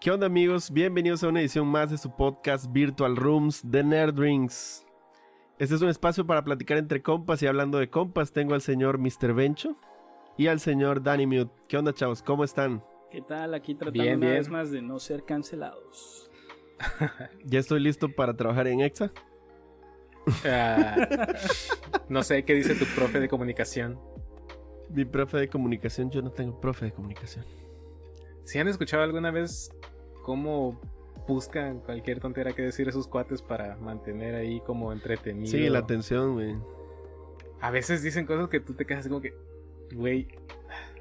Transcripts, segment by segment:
¿Qué onda amigos? Bienvenidos a una edición más de su podcast Virtual Rooms de Nerd Rings. Este es un espacio para platicar entre compas y hablando de compas tengo al señor Mr. Bencho y al señor Danny Mute. ¿Qué onda chavos? ¿Cómo están? ¿Qué tal? Aquí tratando Bien, una bien. vez más de no ser cancelados. ¿Ya estoy listo para trabajar en EXA? Ah, no sé qué dice tu profe de comunicación. Mi profe de comunicación, yo no tengo profe de comunicación. ¿Si han escuchado alguna vez cómo buscan cualquier tontera que decir esos cuates para mantener ahí como entretenido? Sí, la atención, güey. A veces dicen cosas que tú te quedas como que, güey.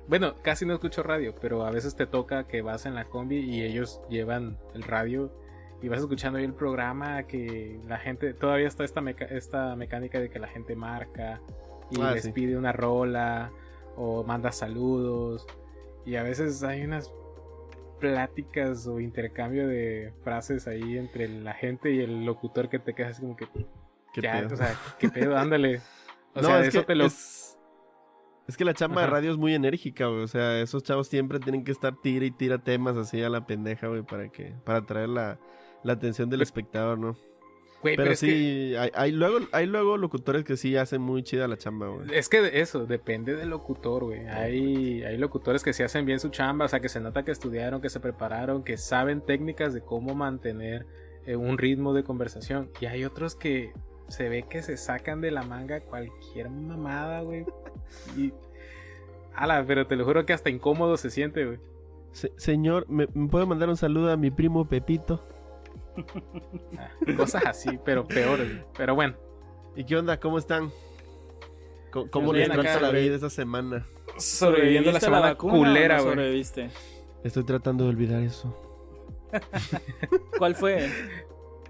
Bueno, casi no escucho radio, pero a veces te toca que vas en la combi y ellos llevan el radio y vas escuchando ahí el programa que la gente, todavía está esta, meca- esta mecánica de que la gente marca y Ah, les sí. pide una rola o manda saludos y a veces hay unas pláticas o intercambio de frases ahí entre la gente y el locutor que te quedas como que ¿Qué ya, pedo? o sea, qué pedo, ándale. O no, sea, es eso que te lo es, es que la chamba de radio es muy enérgica, güey. O sea, esos chavos siempre tienen que estar tira y tira temas así a la pendeja, güey, para que para atraer la, la atención del espectador, ¿no? Güey, Pero, que- sí, hay, hay luego hay luego locutores que sí hacen muy chida la chamba, güey. Es que de eso, depende del locutor, güey. Hay, hay locutores que sí hacen bien su chamba, o sea, que se nota que estudiaron, que se prepararon, que saben técnicas de cómo mantener eh, un ritmo de conversación. Y hay otros que se ve que se sacan de la manga cualquier mamada, güey. Y... Ala, pero te lo juro que hasta incómodo se siente, güey. Se- señor, ¿me, me puede mandar un saludo a mi primo Pepito? Ah, Cosas así, pero peor, güey. Pero bueno, ¿Y qué onda? ¿Cómo están? ¿Cómo, les trata la vida esta semana? sobreviviendo la ¿Sobreviviste a semana vacuna culera, no sobreviviste? Estoy tratando de olvidar eso. ¿Cuál fue?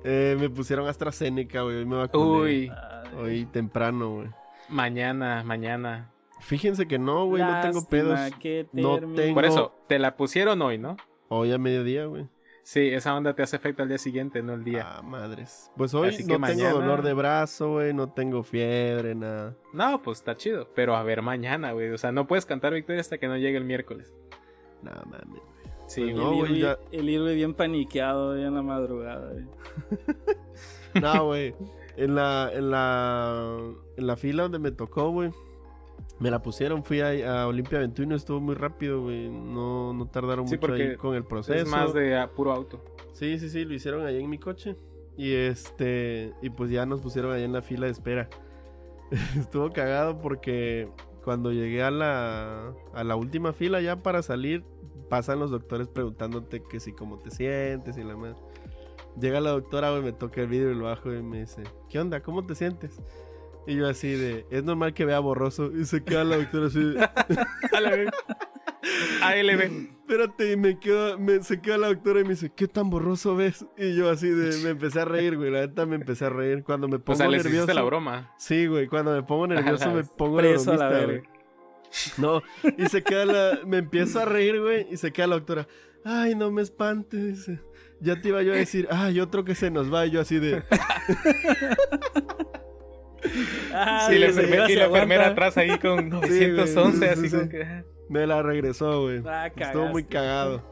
Eh, me pusieron AstraZeneca, güey. Hoy me vacuné. Uy, Hoy temprano, güey. mañana, mañana. Fíjense que no, güey. No tengo pedos. que No tengo- Por eso, te la pusieron hoy, ¿no? Hoy a mediodía, güey. Sí, esa onda te hace efecto al día siguiente, no el día. Ah, madres. Pues hoy Así no que tengo mañana- dolor de brazo, güey. No tengo fiebre, nada. No, pues está chido. Pero a ver mañana, güey. O sea, no puedes cantar victoria hasta que no llegue el miércoles. Nada, mames. Sí, Pues güey. no, el, güey, el Irvi bien paniqueado ya en la madrugada. güey. No, güey. En la, en la, en la fila donde me tocó, güey. Me la pusieron, fui a, a Olimpia 21, estuvo muy rápido, güey. No, no tardaron Sí, mucho ahí con el proceso. Es más de ah, puro auto. Sí, sí, sí, lo hicieron ahí en mi coche. Y este, y pues ya nos pusieron ahí en la fila de espera. Estuvo cagado porque cuando llegué a la, a la última fila ya para salir, pasan los doctores preguntándote que si cómo te sientes y la madre. Llega la doctora, güey, me toca el vidrio y lo bajo y me dice, ¿qué onda? ¿Cómo te sientes? Y yo así de, es normal que vea borroso. Y se queda la doctora así de, A la vez. ALB. Espérate, y me queda, me, se queda la doctora y me dice, ¿qué tan borroso ves? Y yo así de, me empecé a reír, güey, la neta me empecé a reír. Cuando me O pongo sea, les nervioso. la broma. Sí, güey, cuando me pongo nervioso me pongo Preso a la bromista, verga. güey. No, y se queda la, me empiezo a reír, güey, y se queda la doctora, ay, no me espantes. Ya te iba yo a decir, ay, otro que se nos va, y yo así de, Ah, Sí, la güey, enfermera, se y la enfermera atrás ahí con 911, sí, así sí, como que. ah. me la regresó, güey. Ah, Estuvo muy cagado.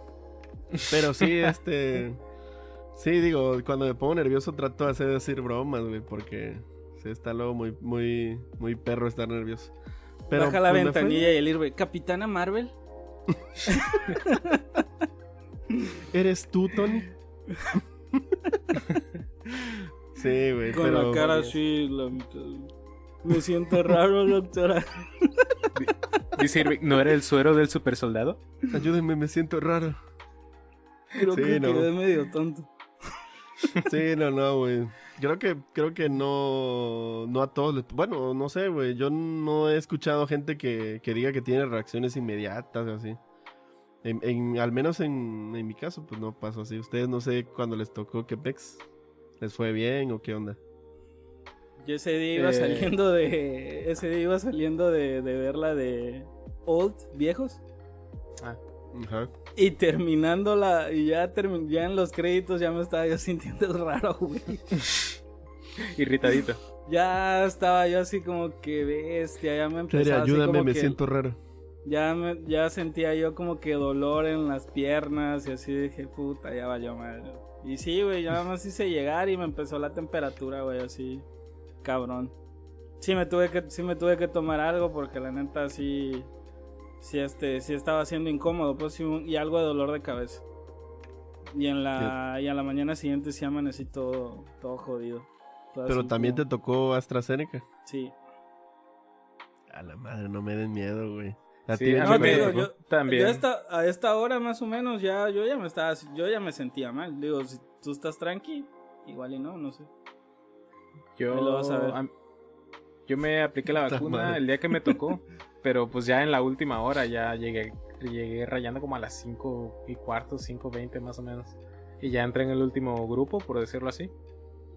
Pero sí, este. Sí, digo, cuando me pongo nervioso trato de hacer decir bromas, güey, porque sí está luego muy, muy, muy perro estar nervioso. Pero, Baja la pues, fue- ventanilla y el Irvi. ¿Capitana Marvel? ¿Eres tú, Tony? Sí, güey, Con pero. la cara así, la mitad. Me siento raro, doctora. Dice Irving, ¿no era el suero del super soldado? Ayúdenme, me siento raro. Creo Sí, que no. quedé medio tonto. Sí, no, no, güey. Creo que, creo que no, no a todos les... Bueno, no sé, güey. Yo no he escuchado gente que, que diga que tiene reacciones inmediatas o así. En, en- al menos en, en mi caso, pues no pasó así. Ustedes no sé cuando les tocó que pex. ¿Les fue bien o qué onda? Yo ese día iba Eh. saliendo de. Ese día iba saliendo de, de ver la de Old, viejos. Ajá. Y terminando la. Y ya, termin- ya en los créditos ya me estaba yo sintiendo raro, güey. Irritadito. Ya estaba yo así como que bestia. Ya me Tere, empezaba así ayúdame, como me que siento raro. Ya, me- ya sentía yo como que dolor en las piernas y así dije, puta, ya valió madre. Y sí, güey, ya más hice llegar y me empezó la temperatura, güey, así, cabrón. Sí me tuve que, sí me tuve que tomar algo porque la neta sí, sí, este, sí estaba siendo incómodo, pues sí, un- y algo de dolor de cabeza. Y en la, y a la mañana siguiente sí amanecí todo, todo jodido. Pero también te tocó AstraZeneca. Sí. A la madre, no me den miedo, güey. A Sí, ti, a Benji, mí No, digo, yo, También. yo esta- a esta hora más o menos ya yo ya me estaba yo ya me sentía mal. Digo, si tú estás tranqui, igual y no, no sé. Yo, lo vas a ver. am- yo me apliqué la vacuna el día que me tocó, pero pues ya en la última hora ya llegué, llegué rayando como a las 5 y cuarto, 5.20 más o menos. Y ya entré en el último grupo, por decirlo así.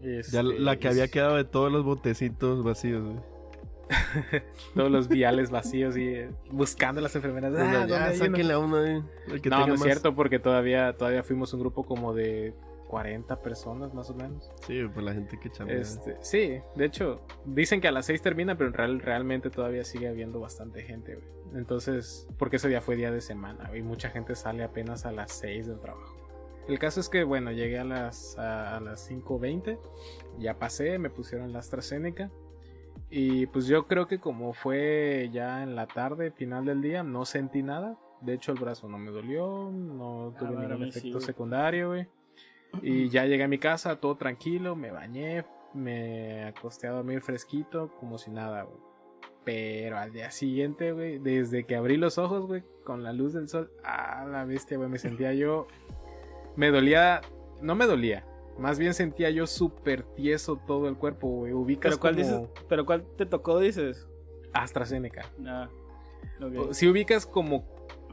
Ya Este, la que es- había quedado de todos los botecitos vacíos, güey. Todos los viales vacíos y eh, buscando las enfermeras. Ah, ya, ¿dónde hay uno? sáquenle a uno ahí. El que no, no es más. cierto, porque todavía, todavía fuimos un grupo como de 40 personas más o menos. Sí, pues la gente que chambea. Este, sí, de hecho, dicen que a las 6 termina, pero en real, realmente todavía sigue habiendo bastante gente, güey. Entonces, porque ese día fue día de semana, y mucha gente sale apenas a las 6 del trabajo. El caso es que, bueno, llegué a las, a, a las 5.20, ya pasé, me pusieron la AstraZeneca. Y pues yo creo que como fue ya en la tarde, final del día, no sentí nada. De hecho, el brazo no me dolió, no tuve bueno, a ningún sí, efecto secundario, güey. Y ya llegué a mi casa, todo tranquilo, me bañé, me acosté a dormir fresquito, como si nada, güey. Pero al día siguiente, güey, desde que abrí los ojos, güey, con la luz del sol, ah, la bestia, güey, me sentía yo. Me dolía, no me dolía, más bien sentía yo súper tieso todo el cuerpo, güey. Ubicas Pero cuál como dices, pero cuál te tocó dices? AstraZeneca. Ah. Si ubicas como,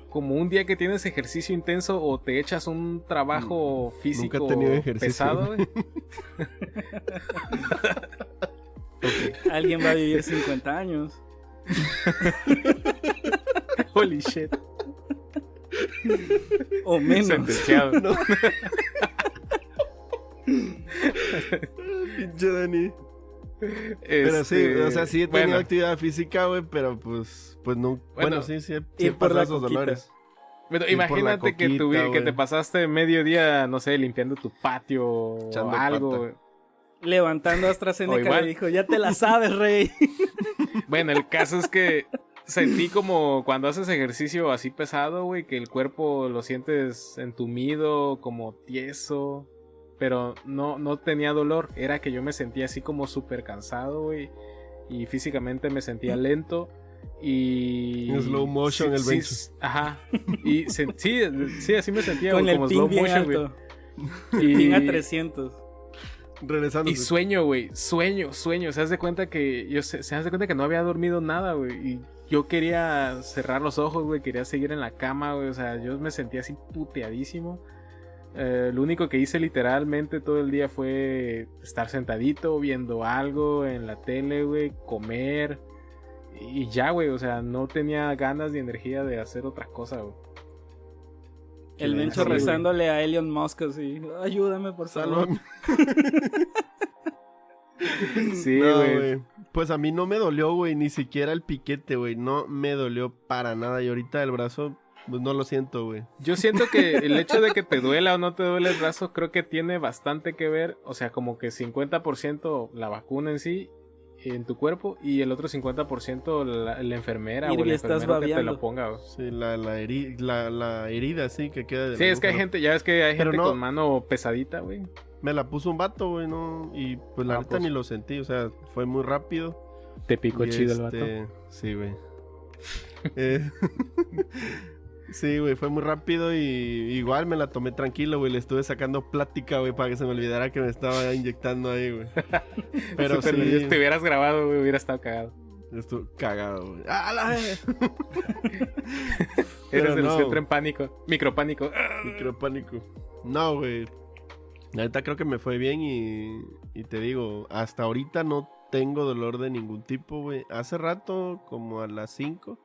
como un día que tienes ejercicio intenso o te echas un trabajo físico Mm, he tenido ejercicio. pesado, güey. Alguien va a vivir 50 años. Holy shit. O menos. Sentenciado. No. Pinche Dani. Pero sí, Este, o sea, sí he tenido bueno, actividad física, güey, pero pues, pues no. Bueno, Bueno, sí, sí, sí he pasado esos coquita. dolores. Pero ir imagínate que, que te pasaste medio día, no sé, limpiando tu patio o algo. pata. Levantando O AstraZeneca igual. le dijo, ya te la sabes, rey. Bueno, el caso es que sentí como cuando haces ejercicio así pesado, güey, que el cuerpo lo sientes entumido, como tieso. Pero no, no tenía dolor. Era que yo me sentía así como súper cansado, güey. Y físicamente me sentía lento. Y. En slow motion el bench. Ajá. Y se- sí, sí, así me sentía, Con güey, el como slow bien motion, güey. alto. Y- Ping a 300. Regresando. y sueño, güey, sueño, sueño. Se hace de cuenta que yo se, se hace cuenta que no había dormido nada, güey. Y yo quería cerrar los ojos, güey. Quería seguir en la cama, güey. O sea, yo me sentía así puteadísimo. Eh, lo único que hice literalmente todo el día fue estar sentadito viendo algo en la tele, güey, comer. Y ya, güey, o sea, no tenía ganas ni energía de hacer otra cosa, güey. El güey. rezándole a Elon Musk así. Ayúdame, por favor. Sálvame. Sí, No, güey. güey. Pues a mí no me dolió, güey, ni siquiera el piquete, güey. No me dolió para nada. Y ahorita el brazo, pues no lo siento, güey. Yo siento que el hecho de que te duela o no te duele el brazo creo que tiene bastante que ver, o sea, como que 50% la vacuna en sí en tu cuerpo y el otro 50% la, la enfermera o el estás enfermero que te lo ponga. güey. Sí, la, la, heri- la, la herida, sí, que queda de Sí, es que hay gente, ya ves que hay Pero gente no- con mano pesadita, güey. Me la puso un vato, güey, ¿no? Y pues la Ah, neta pues. ni lo sentí, o sea, fue muy rápido. Te picó chido el vato. este, Sí, güey. Eh, sí, güey, fue muy rápido y igual me la tomé tranquilo, güey. Le estuve sacando plática, güey, para que se me olvidara que me estaba inyectando ahí, güey. Pero sí, Si te hubieras grabado, güey, hubiera estado cagado. estuve cagado, güey. ¡Ah, la vez! Eres de los no. que entra en pánico. Micropánico. Micropánico. No, güey. La neta creo que me fue bien y, y te digo, hasta ahorita no tengo dolor de ningún tipo, güey. Hace rato, como a las 5,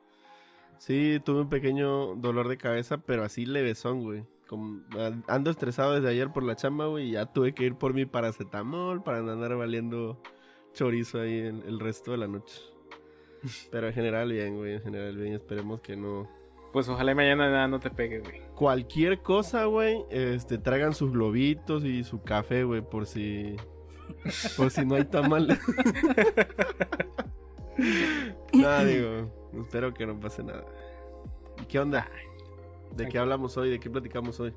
sí tuve un pequeño dolor de cabeza, pero así levesón, güey. Como- an- ando estresado desde ayer por la chamba, güey, y ya tuve que ir por mi paracetamol para andar valiendo chorizo ahí el, el resto de la noche. Pero en general bien, güey, en general bien, esperemos que no... Pues ojalá mañana nada no te pegue, güey. Cualquier cosa, güey, este, traigan sus globitos y su café, güey, por si... Por si no hay tamal. nada, digo, espero que no pase nada. ¿Y qué onda? ¿De qué hablamos hoy? ¿De qué platicamos hoy?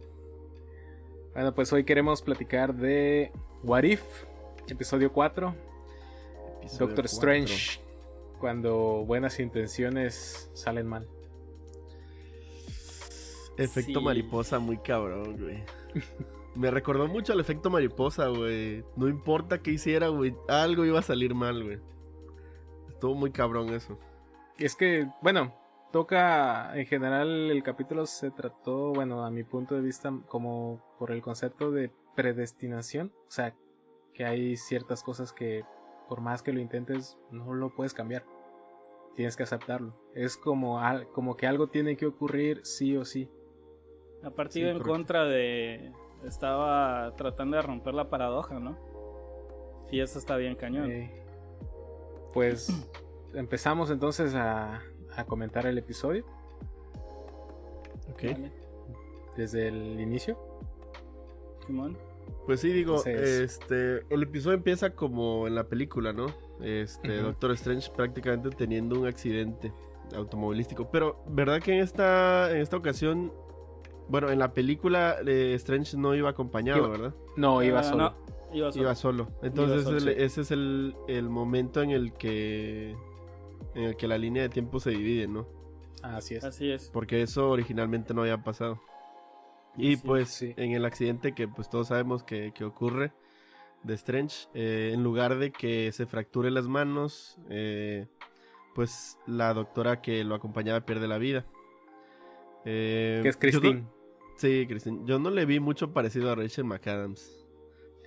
Bueno, pues hoy queremos platicar de What If, episodio 4. Episodio Doctor. Strange, cuando buenas intenciones salen mal. Efecto Sí. mariposa muy cabrón, güey. Me recordó mucho al efecto mariposa, güey. No importa qué hiciera, güey. Algo iba a salir mal, güey. Estuvo muy cabrón eso. Es que, bueno, toca, en general el capítulo se trató, bueno, a mi punto de vista, como por el concepto de predestinación. O sea, que hay ciertas cosas que por más que lo intentes, no lo puedes cambiar. Tienes que aceptarlo. Es como, al- como que algo tiene que ocurrir sí o sí. Aparte Sí, iba en correcto. contra de... Estaba tratando de romper la paradoja, ¿no? Sí, eso está bien cañón. Eh, pues empezamos entonces a, a comentar el episodio Ok. Vale, desde el inicio. Simón. Pues sí, digo, Entonces- este, el episodio empieza como en la película, ¿no? Este. Doctor Strange prácticamente teniendo un accidente automovilístico. Pero, ¿verdad que en esta, en esta ocasión, bueno, en la película eh, Strange no iba acompañado, Iba- ¿verdad? No, iba Ah, solo. no, iba solo. Iba solo. Entonces solo, el- sí. ese es el, el momento en el que en el que la línea de tiempo se divide, ¿no? Así es. Así es. Porque eso originalmente no había pasado. Y pues sí. en el accidente que pues todos sabemos que, que ocurre de Strange, eh, en lugar de que se fracture las manos, eh, pues la doctora que lo acompañaba pierde la vida. Eh, Que es no- Christine. sí, Christine. Yo no le vi mucho parecido a Rachel McAdams.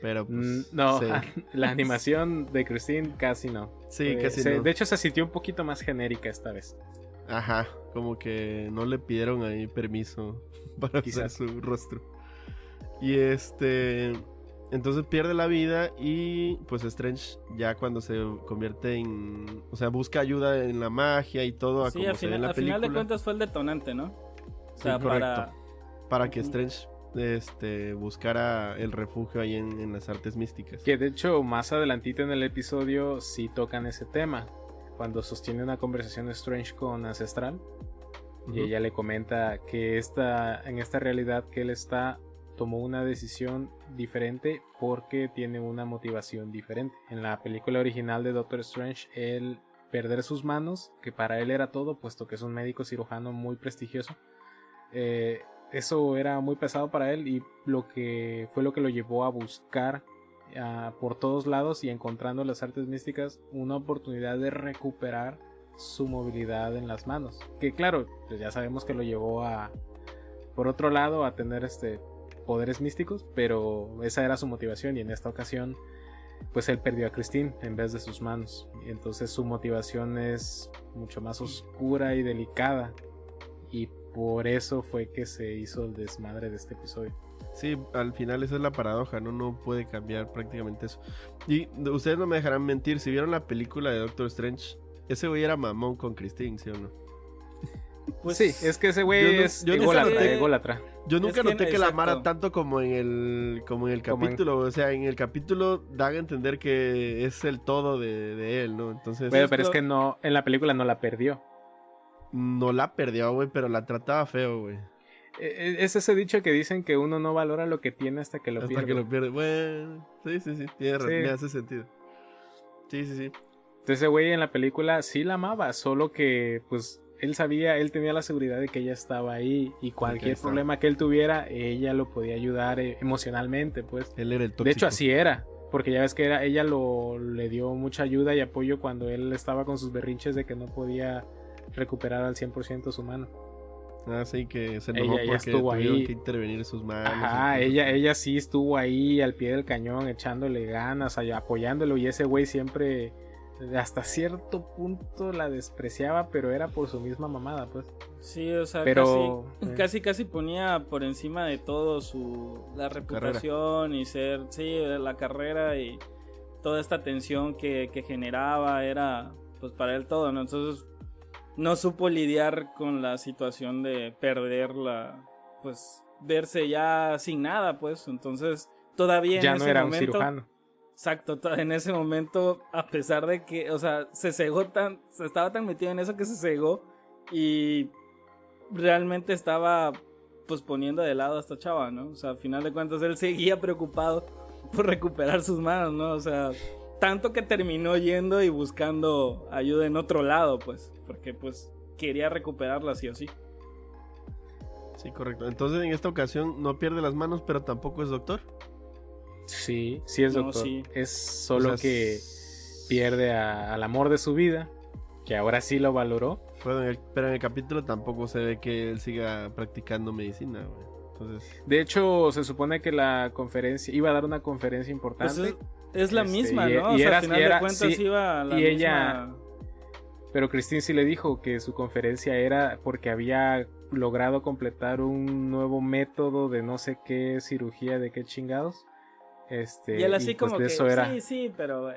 Pero pues... Mm, no, sí. la animación de Christine casi no. Sí, Eh, casi se- no. De hecho, se sintió un poquito más genérica esta vez. Ajá, como que no le pidieron ahí permiso para Quizás. usar su rostro. Y este. Entonces pierde la vida y pues Strange ya cuando se convierte en... O sea, busca ayuda en la magia y todo a Sí, como al se ve en final, la al final de cuentas fue el detonante, ¿no? O Sí, sea, correcto. para... Para que. Strange este, buscara el refugio ahí en, en las artes místicas. Que de hecho, más adelantito en el episodio sí tocan ese tema. Cuando sostiene una conversación Strange con Ancestral. Y ella le comenta que esta, en esta realidad que él está tomó una decisión diferente porque tiene una motivación diferente. En la película original de Doctor Strange, él perder sus manos, que para él era todo, puesto que es un médico cirujano muy prestigioso, eh, eso era muy pesado para él y lo que fue lo que lo llevó a buscar ah, por todos lados y encontrando las artes místicas una oportunidad de recuperar su movilidad en las manos. Que claro, pues ya sabemos que lo llevó a, por otro lado, a tener este poderes místicos, pero esa era su motivación y en esta ocasión, pues él perdió a Christine en vez de sus manos. Entonces su motivación es mucho más oscura y delicada. Y por eso fue que se hizo el desmadre de este episodio. Sí, al final esa es la paradoja, ¿no? No puede cambiar prácticamente eso. Y ustedes no me dejarán mentir, si vieron la película de Doctor Strange, ese güey era mamón con Christine, ¿sí o no? Pues, sí, es que ese güey es yo ególatra. Yo nunca noté que la amara tanto como en el como en el Como en- capítulo, o sea, en el capítulo dan a entender que es el todo de, de él, ¿no? Entonces Bueno, pero es que no, en la película no la perdió. No la perdió, güey, pero la trataba feo, güey. Eh, Es ese dicho que dicen que uno no valora lo que tiene hasta que lo Hasta pierde. que lo pierde. Bueno, sí, sí, sí, tiene Sí. me hace sentido. Sí, sí, sí. Entonces ese güey en la película sí la amaba, solo que pues él sabía, él tenía la seguridad de que ella estaba ahí y cualquier problema que él tuviera, ella lo podía ayudar eh, emocionalmente, pues. Él era el tóxico. De hecho así era, porque ya ves que era, ella lo le dio mucha ayuda y apoyo cuando él estaba con sus berrinches de que no podía recuperar al 100% su mano. Ah, sí, que se enojó Ella porque estuvo tuvieron ahí. que intervenir sus manos. Ajá, ella, ella sí estuvo ahí al pie del cañón echándole ganas, apoyándolo y ese güey siempre hasta cierto punto la despreciaba, pero era por su misma mamada, pues. Sí, o sea, Pero, casi, eh. casi casi ponía por encima de todo su la reputación y ser, sí, la carrera y toda esta tensión que, que generaba era pues para él todo, ¿no? Entonces no supo lidiar con la situación de perder la, pues verse ya sin nada, pues. Entonces todavía en Ya ese no era un momento, cirujano. Exacto, to- en ese momento, a pesar de que, o sea, se cegó tan, se estaba tan metido en eso que se cegó y realmente estaba pues poniendo de lado a esta chava, ¿no? O sea, al final de cuentas él seguía preocupado por recuperar sus manos, ¿no? O sea, tanto que terminó yendo y buscando ayuda en otro lado, pues, porque pues quería recuperarla sí o sí. Sí, correcto. Entonces en esta ocasión no pierde las manos, pero tampoco es doctor. Sí, sí es No, doctor. sí. Es solo O sea, que pierde a- al amor de su vida, que ahora sí lo valoró. Pero en, el, pero en el capítulo tampoco se ve que él siga practicando medicina, güey. Entonces, De hecho, se supone que la conferencia iba a dar una conferencia Pues importante, es, es la Este, misma, y- ¿no? O y sea, era- al final y era- de cuentas sí, iba a la y misma... ella- pero Christine sí le dijo que su conferencia era porque había logrado completar un nuevo método de no sé qué cirugía, de qué chingados. Este, Y él así pues, como de que, eso era. sí, sí, pero... eh,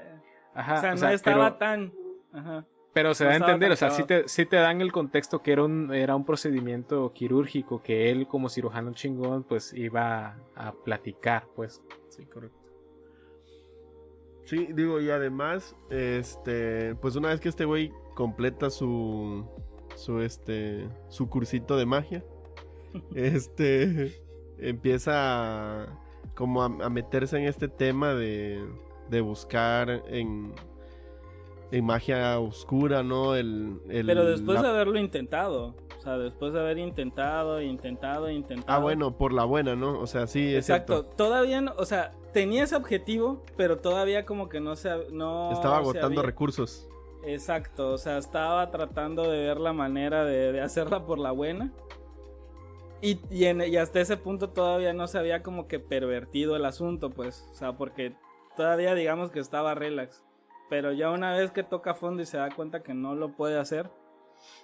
Ajá, o sea, o no sea, estaba pero- tan... Ajá. Pero se No da a entender, o sea, sí te, sí te dan el contexto que era un, era un procedimiento quirúrgico que él como cirujano chingón pues iba a, a platicar, pues. sí, correcto. Sí, digo, y además, este, pues una vez que este güey completa su, su, este, su cursito de magia, este, empieza a, como a, a meterse en este tema de, de buscar en, en magia oscura, ¿no? El, el- Pero después la- de haberlo intentado. O sea, después de haber intentado, intentado, intentado. Ah, bueno, por la buena, ¿no? O sea, sí, es Exacto. cierto. Todavía no, o sea, tenía ese objetivo, pero todavía como que no se no Estaba se agotando había- recursos. Exacto, o sea, estaba tratando de ver la manera de, de hacerla por la buena. Y, y, en- y hasta ese punto todavía no se había como que pervertido el asunto, pues. O sea, porque todavía digamos que estaba relax. Pero ya una vez que toca fondo y se da cuenta que no lo puede hacer,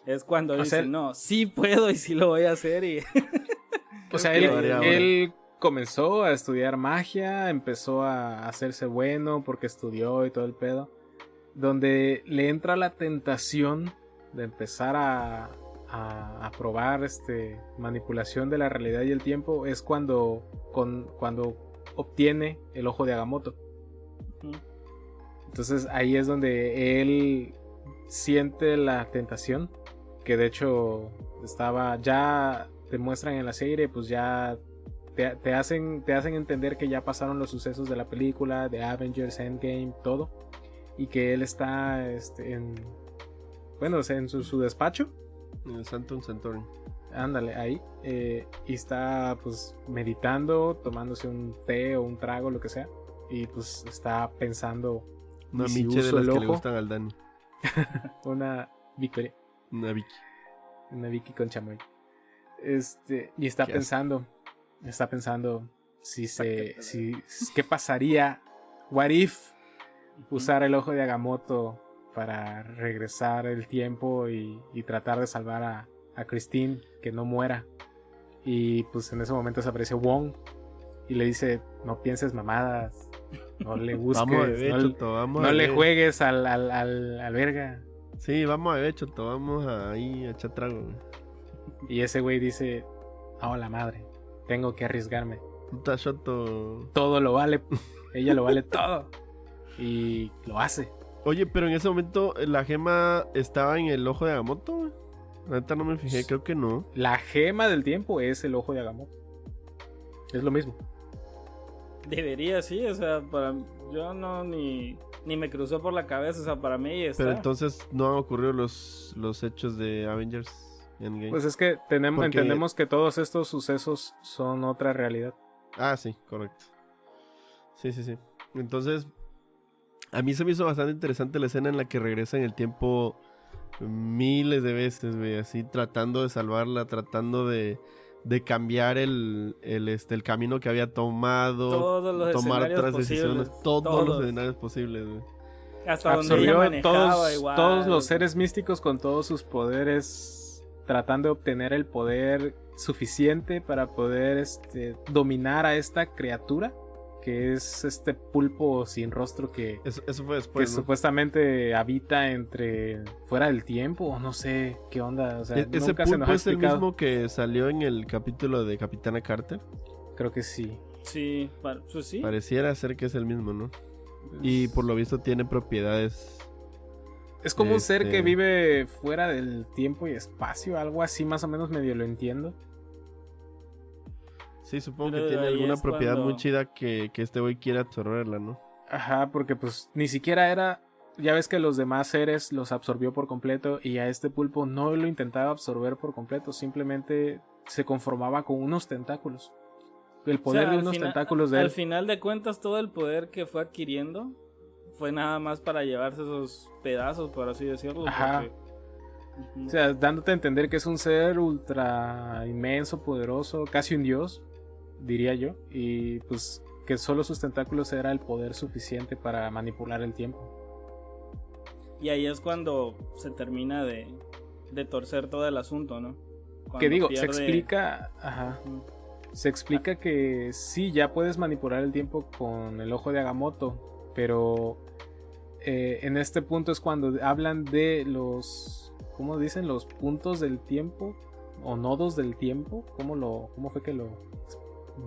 es cuando O dice, sea, no, sí puedo y sí lo voy a hacer. Y O sea, él comenzó a estudiar magia, empezó a hacerse bueno porque estudió y todo el pedo. Donde le entra la tentación de empezar a, a, a probar este, manipulación de la realidad y el tiempo es cuando, con, cuando obtiene el ojo de Agamotto. Entonces ahí es donde él siente la tentación, que de hecho estaba ya te muestran en la serie, pues ya te, te hacen te hacen entender que ya pasaron los sucesos de la película, de Avengers Endgame, todo, y que él está este, en bueno, o sea, en su, su despacho, En el Santum Centurion. ándale ahí, eh, y está pues meditando, tomándose un té o un trago, lo que sea, y pues está pensando Una ¿Y si miche de las que le gustan al Dani. una Victoria. Una Vicky. Una Vicky con chamoy. Este, y está pensando, está pensando si se, si, qué pasaría, what if usar el ojo de Agamotto para regresar el tiempo y, y tratar de salvar a, a Christine, que no muera. Y pues en ese momento se aparece Wong y le dice, no pienses mamadas, no le busques, a beber, no, Choto, vamos no a le juegues al, al, al, al verga. Sí, vamos a beber, Choto, vamos a ahí a echar trago. Y ese güey dice, oh la madre, tengo que arriesgarme. Puta Choto. Todo lo vale, ella lo vale todo. Y lo hace. Oye, pero en ese momento eh, la gema estaba en el ojo de Agamotto. neta no me fijé, creo que no. La gema del tiempo es el ojo de Agamotto. Es lo mismo. Debería, sí, o sea, para yo no ni, ni me cruzó por la cabeza, o sea, para mí está. Pero entonces no han ocurrido los, los hechos de Avengers Endgame. Pues es que tenemos, Porque- entendemos que todos estos sucesos son otra realidad. Ah, sí, correcto. Sí, sí, sí. Entonces, a mí se me hizo bastante interesante la escena en la que regresa en el tiempo miles de veces, güey, así tratando de salvarla, tratando de, de cambiar el, el, este, el camino que había tomado, todos los tomar otras decisiones, todos, los escenarios posibles, güey. Hasta donde ella Absorbió manejaba todos, igual. todos los seres místicos con todos sus poderes, tratando de obtener el poder suficiente para poder este, dominar a esta criatura que es este pulpo sin rostro que, Eso, eso fue que supuestamente habita entre fuera del tiempo o no sé qué onda. O sea, E- ese nunca se nos pulpo ha es el mismo que salió en el capítulo de Capitana Carter. Creo que sí. Sí, pues sí. Pareciera ser que es el mismo, ¿no? Y por lo visto tiene propiedades. Es como un ser Este- que vive fuera del tiempo y espacio, algo así más o menos medio lo entiendo. Sí, supongo Pero que tiene alguna propiedad muy chida que, que este güey quiere absorberla, ¿no? Ajá, porque pues ni siquiera era. Ya ves que los demás seres los absorbió por completo y a este pulpo no lo intentaba absorber por completo, simplemente se conformaba con unos tentáculos. El O poder sea, de al unos final- tentáculos de Al él. final de cuentas, todo el poder que fue adquiriendo fue nada más para llevarse esos pedazos, por así decirlo. Ajá. porque-. O sea, dándote a entender que es un ser ultra inmenso, poderoso, casi un dios, diría yo. Y pues que solo sus tentáculos era el poder suficiente para manipular el tiempo. Y ahí es cuando se termina de, de torcer todo el asunto, ¿no? Cuando que digo, se explica, ajá, se explica que sí, ya puedes manipular el tiempo con el ojo de Agamotto, pero eh, en este punto es cuando hablan de los, ¿cómo dicen? Los puntos del tiempo o nodos del tiempo, ¿cómo lo, cómo fue que lo,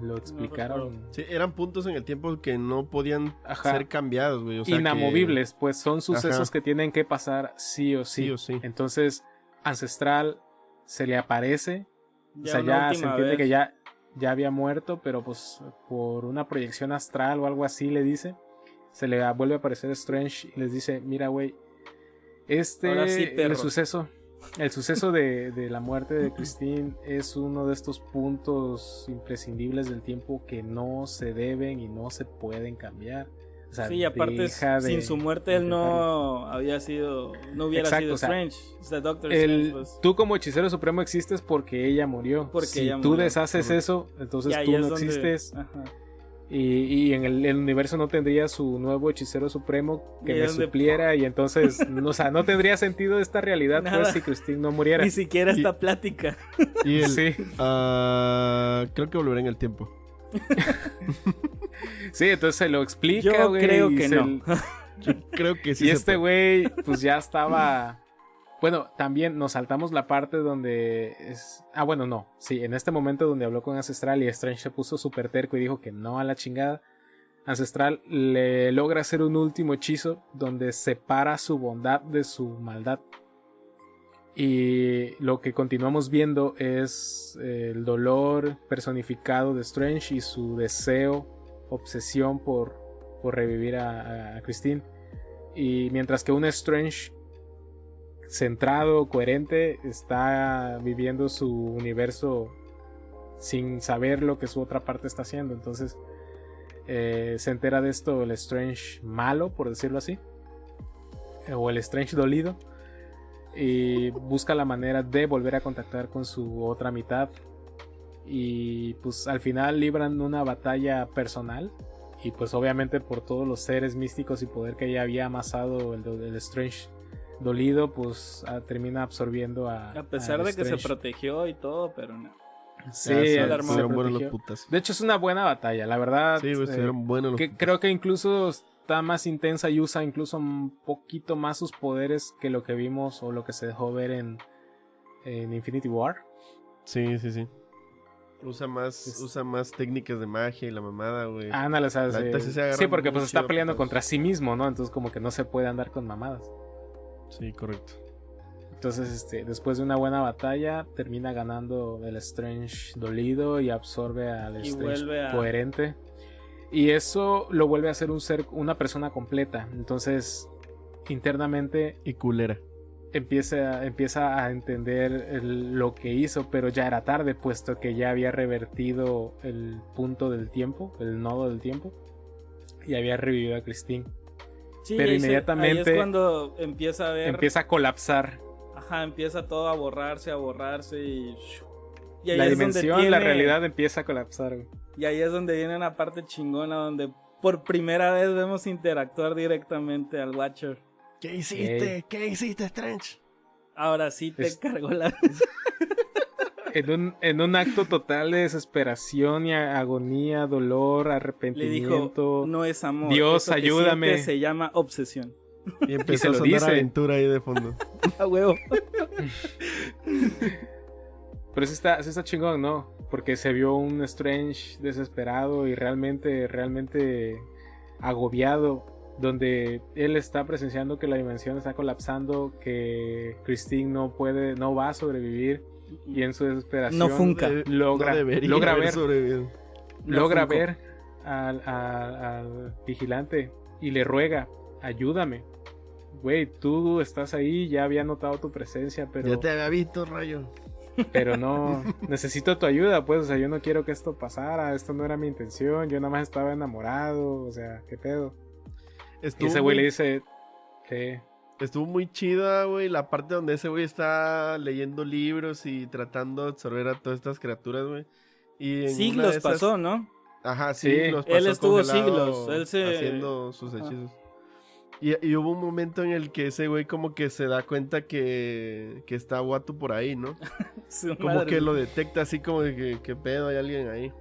lo explicaron? Sí, eran puntos en el tiempo que no podían Ajá. ser cambiados, güey. O sea, que- Inamovibles, pues son sucesos Ajá. que tienen que pasar sí o sí. Sí o sí. Entonces, Ancestral se le aparece o sea, ya se entiende vez. que ya, ya había muerto, pero pues por una proyección astral o algo así le dice. Se le vuelve a aparecer Strange y les dice, mira, güey, este sí, el perro". suceso, el suceso de, de la muerte de Christine es uno de estos puntos imprescindibles del tiempo que no se deben y no se pueden cambiar. O sea, Sí, y aparte, de sin su muerte, él no había sido. No hubiera Exacto, sido o sea, Strange. Doctor El- Strange, pues. tú como hechicero supremo existes porque ella murió. Porque si ella tú murió. deshaces eso, entonces y tú no donde- existes. Ajá. Y, y en el, el universo no tendría su nuevo hechicero supremo que me supliera y entonces, no, o sea, no tendría sentido esta realidad Nada. pues si Christine no muriera. Ni siquiera Y- esta plática. Y el, Sí, ah, creo que volveré en el tiempo. sí, entonces se lo explica, Yo creo que se- no. Yo creo que sí. y este güey, pues ya estaba. Bueno, también nos saltamos la parte donde es. Ah, bueno, no. Sí, en este momento donde habló con Ancestral y Strange se puso súper terco y dijo que no a la chingada. Ancestral le logra hacer un último hechizo donde separa su bondad de su maldad. Y lo que continuamos viendo es eh, el dolor personificado de Strange y su deseo, obsesión por, por revivir a, a Christine. Y mientras que un Strange centrado, coherente, está viviendo su universo sin saber lo que su otra parte está haciendo. Entonces eh, se entera de esto el Strange malo, por decirlo así. O el Strange dolido. Y busca la manera de volver a contactar con su otra mitad. Y pues al final libran una batalla personal. Y pues obviamente por todos los seres místicos y poder que ya había amasado el, el Strange dolido, pues ah, termina absorbiendo a... A pesar a de que se protegió y todo, pero no. Sí, Ah, se los putas. De hecho es una buena batalla, la verdad. Sí, güey, eh, buenos los que creo que incluso está más intensa y usa incluso un poquito más sus poderes que lo que vimos o lo que se dejó ver en, en Infinity War. Sí, sí, sí. Usa más, Es- usa más técnicas de magia y la mamada, güey. Ándale, o sea, sí sí, porque pues está peleando pues. contra sí mismo, ¿no? Entonces como que no se puede andar con mamadas. Sí, correcto. Entonces, este, después de una buena batalla, termina ganando el Strange dolido y absorbe al Y Strange a- coherente. Y eso lo vuelve a ser un ser, una persona completa. Entonces, internamente Y culera. empieza, empieza a entender el- lo que hizo, pero ya era tarde, puesto que ya había revertido el punto del tiempo, el nodo del tiempo, y había revivido a Christine. Sí, Pero inmediatamente ahí es cuando empieza a ver. Empieza a colapsar Ajá, empieza todo a borrarse, a borrarse y. y ahí la es donde dimensión, la tiene- realidad empieza a colapsar. güey. Y ahí es donde viene una parte chingona donde por primera vez vemos interactuar directamente al Watcher. ¿Qué hiciste? ¿Qué hiciste, Strange? Ahora sí te Es- cargó la. en, un, en un acto total de desesperación y agonía, dolor, Le arrepentimiento. dijo, no es amor. Dios, eso ayúdame". Se llama obsesión. Y empezó se a sonar dice. aventura ahí de fondo. A huevo. Pero sí está, sí está chingón, ¿no? Porque se vio un Strange desesperado y realmente, realmente agobiado. Donde él está presenciando que la dimensión está colapsando, que Christine no puede, no va a sobrevivir. Y en su desesperación No funca. De- Logra- no logra ver. No logra ver al, al- al vigilante y le ruega, ayúdame. Güey, tú estás ahí, ya había notado tu presencia, pero, Ya te había visto, rayo. pero no, necesito tu ayuda, pues, o sea, yo no quiero que esto pasara, esto no era mi intención, yo nada más estaba enamorado, o sea, qué pedo. Y ese güey le dice, sí, estuvo muy chida, güey, la parte donde ese güey está leyendo libros y tratando de absorber a todas estas criaturas, güey. Y en una Siglos de esas- pasó, ¿no? Ajá, Sí. siglos Él pasó estuvo siglos, él se- Haciendo sus hechizos. Y, y hubo un momento en el que ese güey como que se da cuenta que, que está Watu por ahí, ¿no? Su Como madre. que lo detecta así como de que, ¿qué pedo? Hay alguien ahí.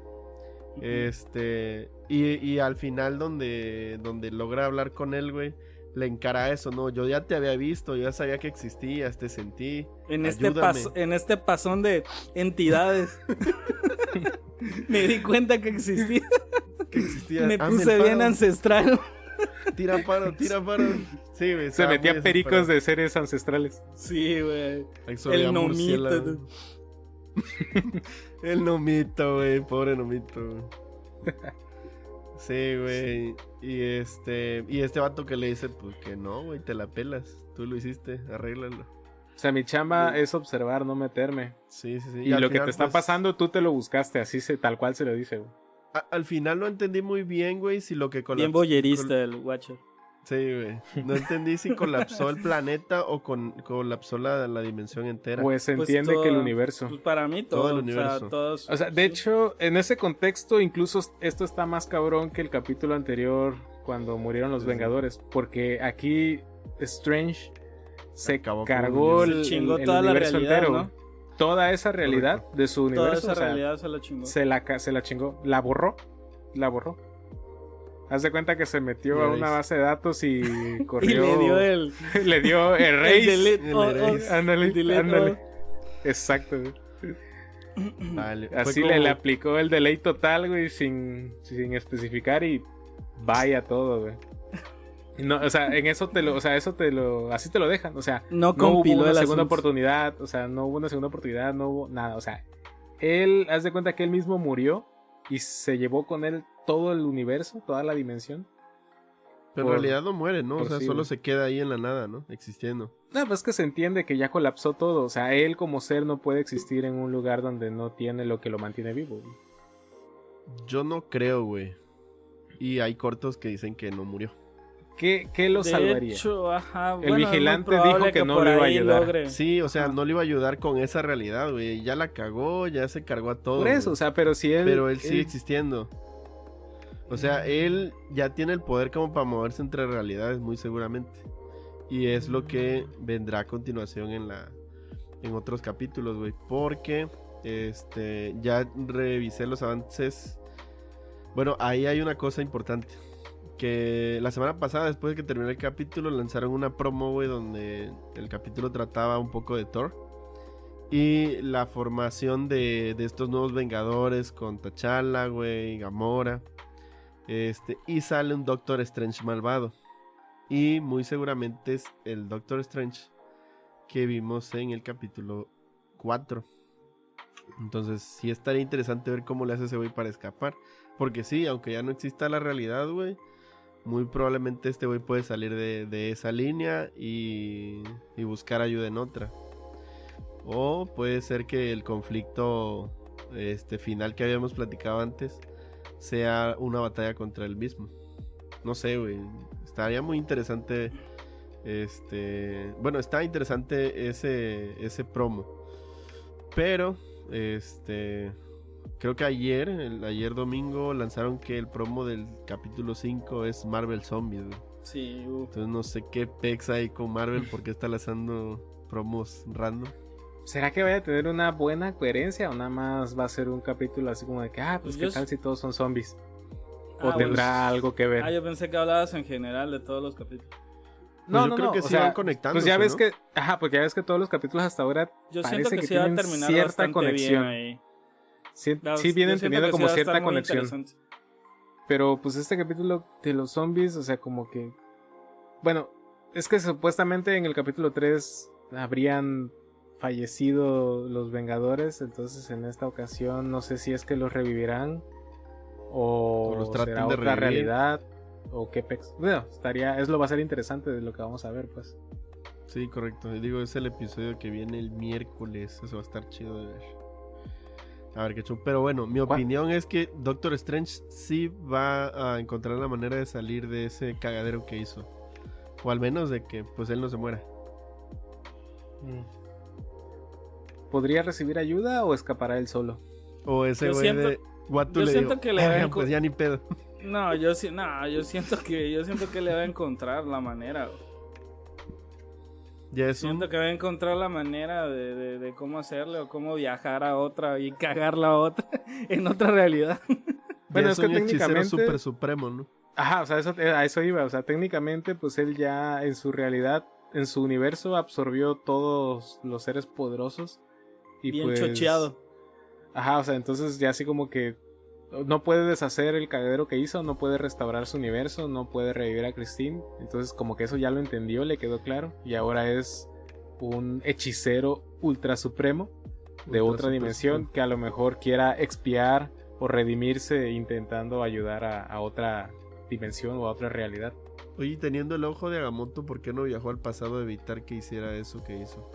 Este. Y, y al final, donde, donde logra hablar con él, güey, le encara eso, ¿no? Yo ya te había visto, yo ya sabía que existías, te sentí. En este, pas- en este pasón de entidades. Me di cuenta que existía. Que existías. Me Hazme puse bien ancestral. Tira paro, tira paro. Sí, güey. se metía pericos de seres ancestrales. Sí, güey. El nomito. El nomito, güey, pobre nomito. Güey. Sí, güey. Y este, y este vato que le dice, pues que no, güey, te la pelas. Tú lo hiciste, arréglalo. O sea, mi chamba Sí. es observar, no meterme. Sí, sí, sí. Y, lo que te está pues, pasando, tú te lo buscaste, así se, tal cual se lo dice, güey. a- al final no entendí muy bien, güey, si lo que colapsó. Bien boyerista el Watcher. Sí, güey. No entendí si colapsó el planeta o con, colapsó la, la dimensión entera. Pues se Pues entiende que el universo. Pues para mí todo. Todo el O universo. sea, todos. O sea, de hecho, en ese contexto, incluso esto está más cabrón que el capítulo anterior cuando murieron los Sí. Vengadores. Porque aquí Strange se Acabó cargó el el, Se chingó el toda la universo realidad, entero. ¿no? Toda esa realidad de su toda universo. esa o sea, realidad se la chingó. se, la, se la chingó. La borró. La borró. Haz de cuenta que se metió a una base de datos y Y corrió. le dio el. le dio el erase. delete el all, all. erase. Ándale, Delete ándale. all. Exacto. güey. Vale. Así como- le, le aplicó el delay total, güey, sin, sin especificar y vaya todo, güey. No, o sea, en eso te lo, o sea, eso te lo, así te lo dejan, o sea, No no hubo compiló una el segunda asunto. oportunidad, o sea, no hubo una segunda oportunidad, no hubo nada, o sea, él, haz de cuenta que él mismo murió y se llevó con él todo el universo, toda la dimensión. Pero por- en realidad no muere, ¿no? O sea, sí, solo se queda ahí en la nada, ¿no? Existiendo. No, pues es que se entiende que ya colapsó todo, o sea, él como ser no puede existir en un lugar donde no tiene lo que lo mantiene vivo. güey. Yo no creo, güey. Y hay cortos que dicen que no murió. ¿Qué, qué lo de salvaría? hecho, ajá, El bueno, vigilante dijo que no lo iba a ayudar. logre. Sí, o sea, Ajá. no le iba a ayudar con esa realidad, güey. Ya la cagó, ya se cargó a todo. Por eso, güey. o sea, pero si él... Pero él sigue existiendo. O sea, él ya tiene el poder como para moverse entre realidades, muy seguramente. Y es lo que vendrá a continuación en la en otros capítulos, güey. Porque este ya revisé los avances. Bueno, ahí hay una cosa importante. Que la semana pasada, después de que terminó el capítulo, lanzaron una promo, güey, donde el capítulo trataba un poco de Thor. Y la formación de, de estos nuevos Vengadores con T'Challa, güey, Gamora. Este, y sale un Doctor Strange malvado. Y muy seguramente es el Doctor Strange que vimos en el capítulo 4. Entonces, sí estaría interesante ver cómo le hace ese güey para escapar. Porque sí, aunque ya no exista la realidad, güey. Muy probablemente este güey puede salir de, de esa línea y, y buscar ayuda en otra. O puede ser que el conflicto este final que habíamos platicado antes sea una batalla contra él mismo. No sé, güey. Estaría muy interesante. Este. Bueno, está interesante ese. ese promo. Pero. Este. Creo que ayer, el, ayer domingo, lanzaron que el promo del capítulo 5 es Marvel Zombies, güey. Sí, uh. Entonces no sé qué pex hay con Marvel porque está lanzando promos random. ¿Será que vaya a tener una buena coherencia o nada más va a ser un capítulo así como de que, ah, pues, Pues qué yo tal si todos son zombies? Ah, ¿O tendrá algo que ver? Ah, yo pensé que hablabas en general de todos los capítulos. Pues yo creo que o sí sea, van conectándose, Pues ya ves ¿no? que, ajá, porque ya ves que todos los capítulos hasta ahora Yo parece siento que, que sí va a tienen terminar cierta conexión. bien ahí. sí, sí vienen teniendo como cierta conexión. Pero pues este capítulo de los zombies, o sea, como que... Bueno, es que supuestamente en el capítulo 3 habrían fallecido los Vengadores, entonces en esta ocasión no sé si es que los revivirán o, O los será de otra revivir. realidad o qué pex. Bueno, estaría, es lo va a ser interesante de lo que vamos a ver, pues. Sí, correcto. Digo, es el episodio que viene el miércoles. Eso va a estar chido de ver. A ver qué chulo. Pero bueno, mi ¿Cuál? opinión es que Doctor Strange sí va a encontrar la manera de salir de ese cagadero que hizo. O al menos de que pues él no se muera. ¿Podría recibir ayuda o escapará él solo? O ese güey de Watu yo le siento digo, que le "Verga, ven pues ya ni pedo. No, yo sí, no, yo siento que yo siento que le va a encontrar la manera. güey. Ya es un... Siento que va a encontrar la manera de, de- de cómo hacerle o cómo viajar a otra y cagarla a otra en otra realidad. ya Bueno, es es que un hechicero técnicamente- super supremo, ¿no? Ajá, o sea, eso, eh, a eso iba. O sea, técnicamente, pues él ya en su realidad, en su universo, absorbió todos los seres poderosos. Y Bien pues, chocheado. Ajá, o sea, entonces ya así como que no puede deshacer el cagadero que hizo, no puede restaurar su universo, no puede revivir a Christine. Entonces, como que eso ya lo entendió, le quedó claro. Y ahora es un hechicero ultra supremo de Ultra otra dimensión que a lo mejor quiera expiar o redimirse intentando ayudar a, a otra dimensión o a otra realidad. Oye, teniendo el ojo de Agamotto, ¿por qué no viajó al pasado a evitar que hiciera eso que hizo?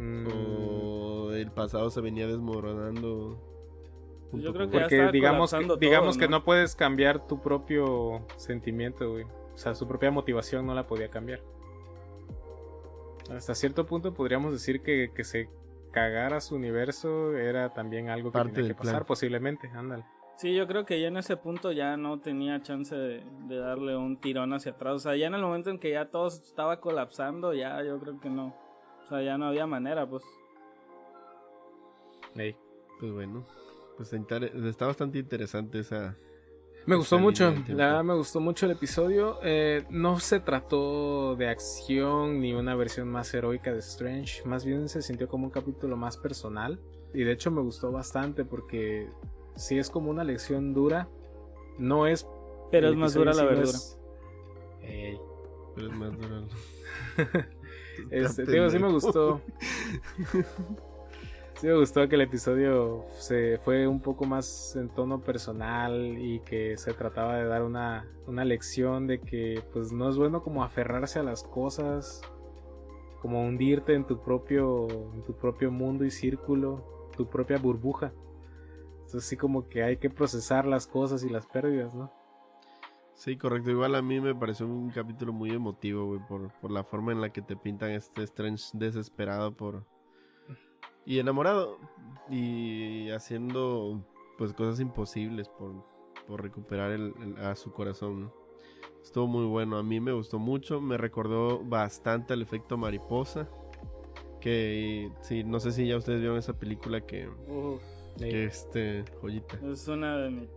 Mm, O el pasado se venía desmoronando. Yo creo que ya Porque estaba digamos, que, digamos todo, que ¿no? no puedes cambiar tu propio sentimiento, güey. O sea, su propia motivación no la podía cambiar. Hasta cierto punto podríamos decir que, que se cagara su universo era también algo que Parte tenía del que pasar, plan. posiblemente. Ándale. Sí, yo creo que ya en ese punto ya no tenía chance de, de darle un tirón hacia atrás. O sea, ya en el momento en que ya todo estaba colapsando, ya yo creo que no. O sea, ya no había manera, pues. Ey. Pues bueno, pues está bastante interesante esa. Me gustó mucho, la verdad me gustó mucho el episodio. Eh, no se trató de acción ni una versión más heroica de Strange, más bien se sintió como un capítulo más personal. Y de hecho me gustó bastante porque sí es como una lección dura. No es. Pero es más dura la verdura. es- Ey. Pero es más duro. Este, digo, sí me gustó. Sí me gustó que el episodio se fue un poco más en tono personal y que se trataba de dar una, una lección de que pues no es bueno como aferrarse a las cosas, como hundirte en tu propio, en tu propio mundo y círculo, tu propia burbuja. Entonces sí como que hay que procesar las cosas y las pérdidas, ¿no? Sí, correcto. Igual a mí me pareció un capítulo muy emotivo, güey, por, por la forma en la que te pintan este Strange desesperado por... Y enamorado. Y haciendo, pues, cosas imposibles por, por recuperar el- el- a su corazón. ¿no? Estuvo muy bueno. A mí me gustó mucho. Me recordó bastante al efecto mariposa. Que, sí, no sé si ya ustedes vieron esa película que, Uf, que este, joyita. es una de mi.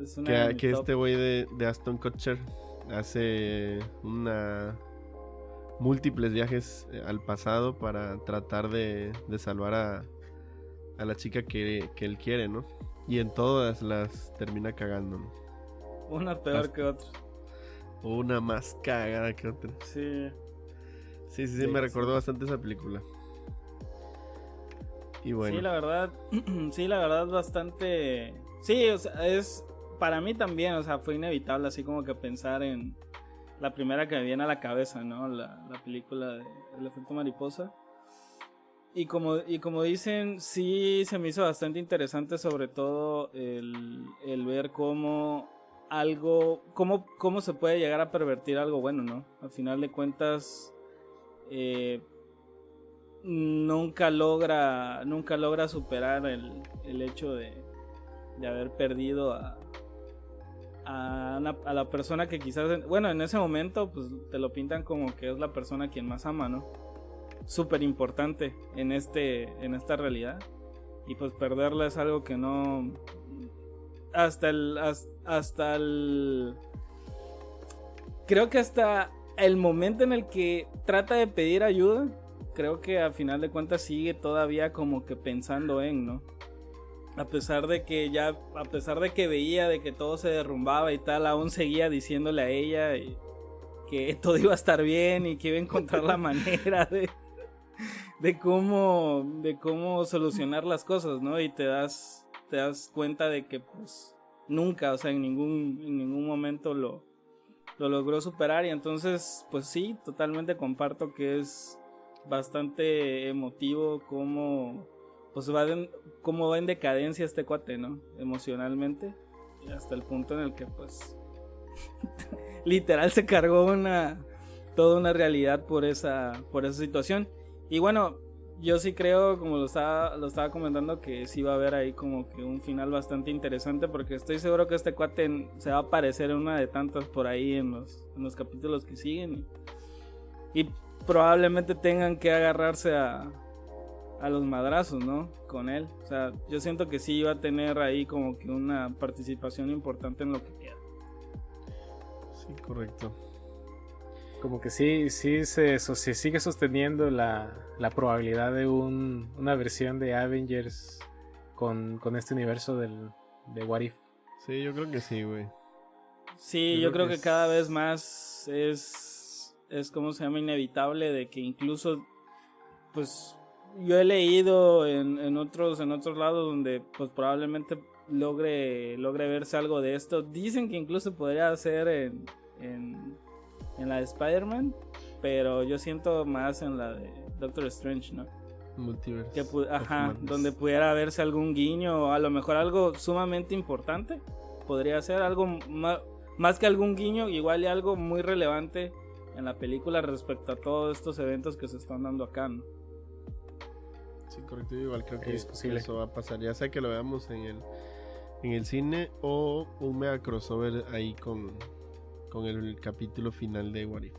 Es Que, este güey de, de Aston Kutcher hace una múltiples viajes eh, al pasado para tratar de, de salvar a, a la chica que, que él quiere, ¿no? Y en todas las termina cagando, ¿no? Una peor Hasta- que otra. Una más cagada que otra. Sí. Sí, sí, sí, Sí, me sí. recordó bastante esa película. Y bueno, Sí, la verdad, sí, la verdad bastante... Sí, o sea, es... Para mí también, o sea, fue inevitable así como que pensar en la primera que me viene a la cabeza, ¿no? La, la película de El efecto mariposa. Y como, y como dicen, sí se me hizo bastante interesante sobre todo el, el ver cómo algo, cómo, cómo se puede llegar a pervertir algo bueno, ¿no? Al final de cuentas, eh, nunca logra nunca logra superar el, el hecho de, de haber perdido a, a, la persona que quizás bueno en ese momento pues te lo pintan como que es la persona quien más ama no súper importante en, este, en esta realidad. Y pues perderla es algo que no... Hasta el... Hasta el... Creo que hasta el momento en el que trata de pedir ayuda, creo que a final de cuentas sigue todavía como que pensando en, ¿no? A pesar de que ya, a pesar de que veía de que todo se derrumbaba y tal, aún seguía diciéndole a ella que todo iba a estar bien y que iba a encontrar la manera de, de cómo, de cómo solucionar las cosas, ¿no? Y te das, te das cuenta de que pues nunca, o sea, en ningún, en ningún momento lo, lo logró superar y entonces, pues sí, totalmente comparto que es bastante emotivo como pues va, como va en decadencia este cuate, ¿no? Emocionalmente. Y hasta el punto en el que, pues, literal se cargó una, toda una realidad por esa, por esa situación. Y bueno, yo sí creo, como lo estaba, lo estaba comentando, que sí va a haber ahí como que un final bastante interesante, porque estoy seguro que este cuate se va a aparecer en una de tantas por ahí en los, en los capítulos que siguen. y probablemente tengan que agarrarse a, a los madrazos, ¿no? Con él. O sea, yo siento que sí iba a tener ahí como que una participación importante en lo que queda. Sí, correcto. Como que sí, sí se, se sigue sosteniendo la, la probabilidad de un, una versión de Avengers con, con este universo del, de What If. Sí, yo creo que sí, güey. Sí, yo, creo, que, cada vez más es, es como se llama, inevitable de que incluso, pues yo he leído en, en, otros en otros lados donde pues probablemente logre logre verse algo de esto. Dicen que incluso podría ser en, en, en la de Spider-Man, pero yo siento más en la de Doctor Strange, ¿no? Multiverse. Que, ajá, donde pudiera verse algún guiño o a lo mejor algo sumamente importante. Podría ser algo más, más que algún guiño, igual y algo muy relevante en la película respecto a todos estos eventos que se están dando acá, ¿no? Sí, correcto. Igual creo que es posible. eso va a pasar. Ya sea que lo veamos en el, en el cine o un mega crossover ahí con, con el, capítulo final de What If.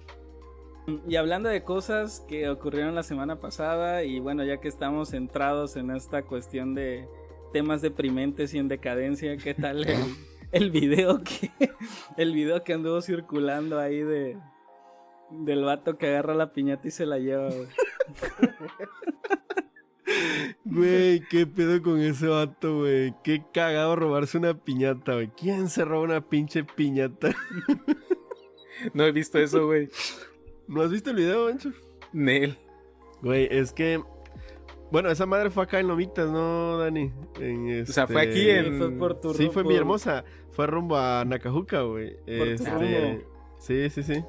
Y hablando de cosas que ocurrieron la semana pasada y bueno, ya que estamos centrados en esta cuestión de temas deprimentes y en decadencia, ¿qué tal el, el video que el video que anduvo circulando ahí de del vato que agarra la piñata y se la lleva? Güey, qué pedo con ese vato, güey. Qué cagado robarse una piñata, güey. ¿Quién se roba una pinche piñata? no he visto eso, güey. ¿No has visto el video, Ancho? Nel. Güey, es que. Bueno, esa madre fue acá en Lomitas, ¿no, Dani? O sea, fue aquí este, en. sí, fue mi hermosa. Fue rumbo a Nacajuca, güey. Este... Sí, sí, sí.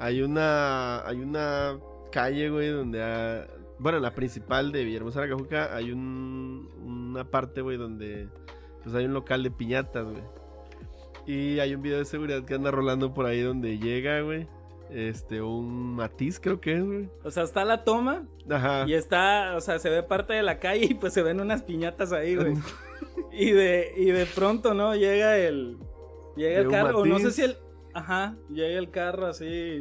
Hay una. Hay una calle, güey, donde. Ha bueno, la principal de Villahermosa Cajuca hay un, una parte, güey, donde pues hay un local de piñatas, güey. Y hay un video de seguridad que anda rolando por ahí donde llega, güey. Este, un matiz creo que es, güey. O sea, está la toma. Ajá. Y está, o sea, se ve parte de la calle y pues se ven unas piñatas ahí, güey. y de, y de pronto, ¿no? Llega el. Llega el carro. O no sé si el. Ajá. Llega el carro así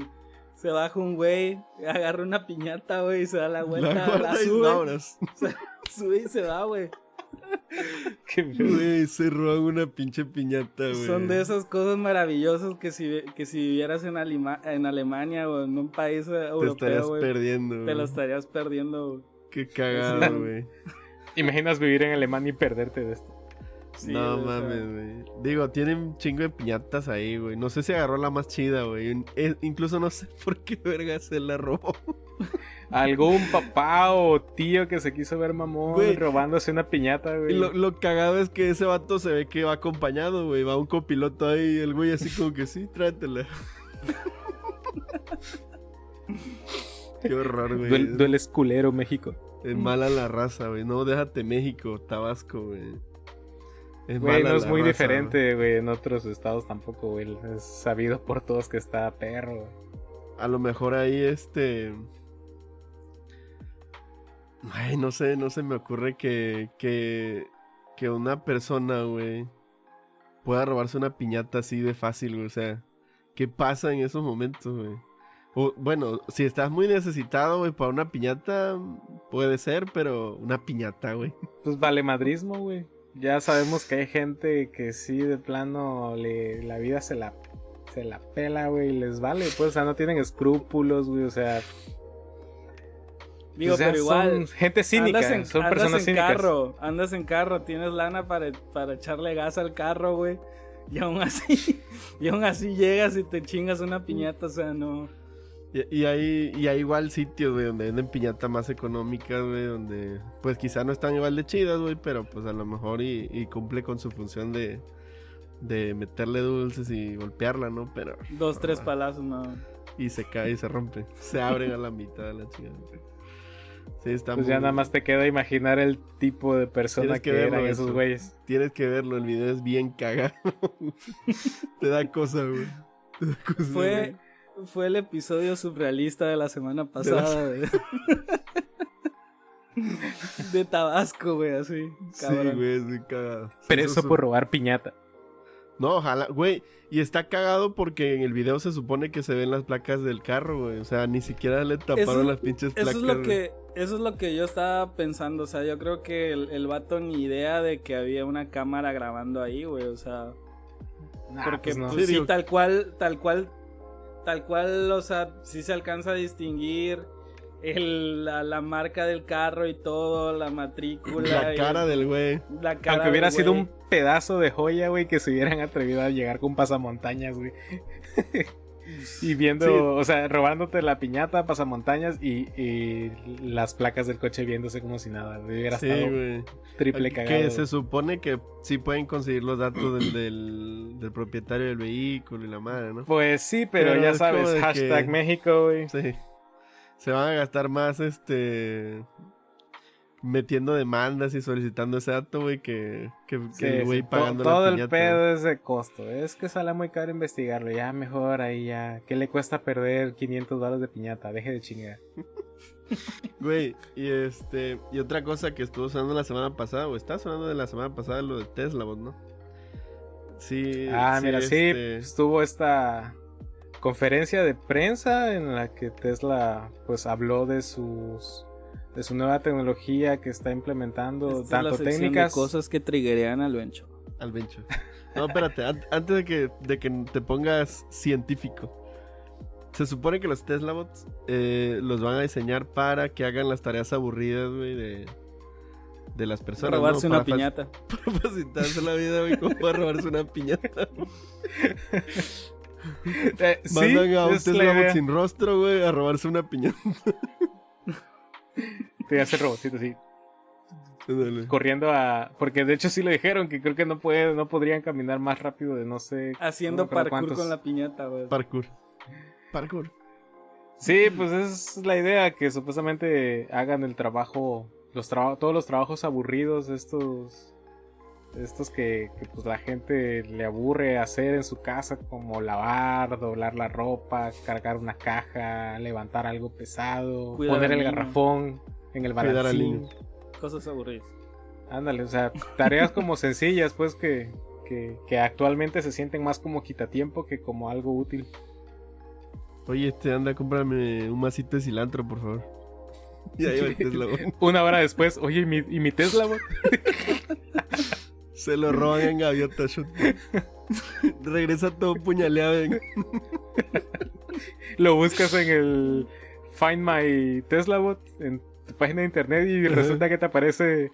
se baja un güey, agarra una piñata, güey, y se da la vuelta, la, la sube. Se, sube y se va, güey. Qué güey, se roban una pinche piñata, güey. Son de esas cosas maravillosas que si, que si vivieras en, en Alemania o en un país europeo, te estarías perdiendo. Te lo estarías perdiendo, güey. Qué cagado, güey. Imaginas vivir en Alemania y perderte de esto no mames, güey. Digo, tienen un chingo de piñatas ahí, güey. No sé si agarró la más chida, güey. incluso no sé por qué verga se la robó. Algún papá o tío que se quiso ver mamón robándose una piñata, güey. Lo, lo, cagado es que ese vato se ve que va acompañado, güey. Va un copiloto ahí, el güey así como que sí, trátela. Qué horror, güey. Duel, dueles culero, México. Es mala la raza, güey. No, déjate México, Tabasco, güey. Es no es muy diferente, güey. En otros estados tampoco, güey. Es sabido por todos que está perro. A lo mejor ahí este. Ay, no sé, no se me ocurre que, que, que una persona, güey, pueda robarse una piñata así de fácil, güey. O sea, ¿qué pasa en esos momentos, güey? O, bueno, si estás muy necesitado, güey, para una piñata, puede ser, pero una piñata, güey. Pues vale madrismo, güey. Ya sabemos que hay gente que sí, de plano, le, la vida se la, se la pela, güey, y les vale. Pues, o sea, no tienen escrúpulos, güey, o sea... Digo, o sea, pero igual. son gente cínica, andas en, son andas personas en cínicas. carro, andas en carro, tienes lana para, para echarle gas al carro, güey. Y aún así, y aún así llegas y te chingas una piñata, o sea, no. Y, y hay, y hay igual sitios, güey, donde venden piñata más económicas, güey, donde pues quizá no están igual de chidas, güey, pero pues a lo mejor y, y cumple con su función de, de meterle dulces y golpearla, ¿no? Pero... Dos, tres ah, palazos, no. Y se cae y se rompe. Se abren a la mitad de la chingada. Sí, está Pues muy- ya nada más te queda imaginar el tipo de persona Tienes que, que verlo eran esos eso. güeyes. Tienes que verlo, el video es bien cagado. Te da cosa, güey. Te da cosa, Fue, güey. Fue el episodio surrealista de la semana pasada de, de Tabasco, güey, así. Sí, Cabrón. güey, cagado. Sí, Pero eso eso es- por robar piñata. No, ojalá, güey. Y está cagado porque en el video se supone que se ven las placas del carro, güey. O sea, ni siquiera le taparon Eso- las pinches placas. Eso es lo güey. que, eso es lo que yo estaba pensando, o sea, yo creo que el, el vato ni idea de que había una cámara grabando ahí, güey, o sea, Nah, porque pues no. pues, Sí, sí, digo- tal cual, tal cual, tal cual, o sea, sí se alcanza a distinguir el, la, la marca del carro y todo, la matrícula, La y cara el- del güey. la cara Aunque hubiera del sido un pedazo de joya, güey, que se hubieran atrevido a llegar con pasamontañas, güey. y viendo, Sí. o sea, robándote la piñata, pasamontañas y, y las placas del coche viéndose como si nada. Hubiera Sí, estado triple cagado. Que se supone que sí pueden conseguir los datos del, del, del propietario del vehículo y la madre, ¿no? Pues sí, pero, Pero ya sabes, hashtag que- México, güey. Sí. Se van a gastar más, este... Metiendo demandas y solicitando ese dato, güey, que, que, que Sí, el güey sí, to- pagando todo la el pedo es de costo. Es que sale muy caro investigarlo. Ya mejor ahí ya. ¿Qué le cuesta perder 500 dólares de piñata? Deje de chingar. Güey, y este... Y otra cosa que estuvo sonando la semana pasada, o está sonando de la semana pasada, lo de Tesla, vos, ¿no? Sí. Ah, mira, sí, este, estuvo esta conferencia de prensa en la que Tesla pues habló de sus de su nueva tecnología que está implementando Esta es la tanto técnicas de cosas que triggerean al Bencho. Al Bencho. No, espérate, an- antes de que, de que te pongas científico. Se supone que los Tesla bots eh, los van a diseñar para que hagan las tareas aburridas, güey, de, de las personas. Robarse ¿no? una Para piñata. Para facilitarse la vida, güey, como para robarse una piñata. Eh, sí, Mandan a un es la Tesla bot sin rostro, güey, a robarse una piñata. Te hace robotito así Ándale. corriendo a porque de hecho sí lo dijeron que creo que no puede no podrían caminar más rápido de no sé Haciendo no parkour cuántos. con la piñata, güey. Parkour. Parkour. Sí, pues es la idea que supuestamente hagan el trabajo, los traba- todos los trabajos aburridos, estos, estos que, que, pues la gente le aburre hacer en su casa, como lavar, doblar la ropa, cargar una caja, levantar algo pesado, Cuidar poner el niño. garrafón en el Cuidar al balancín. niño. Cosas aburridas. Ándale, o sea, tareas como sencillas, pues que, que, que actualmente se sienten más como quitatiempo que como algo útil. Oye, este, anda, cómprame un masito de cilantro, por favor. Y ahí va el Tesla. Una hora después, oye, ¿y mi, y mi Tesla? Se lo roban en gaviota. Regresa todo puñaleado. en- lo buscas en el Find My Tesla Bot en tu página de internet y Ajá. resulta que te aparece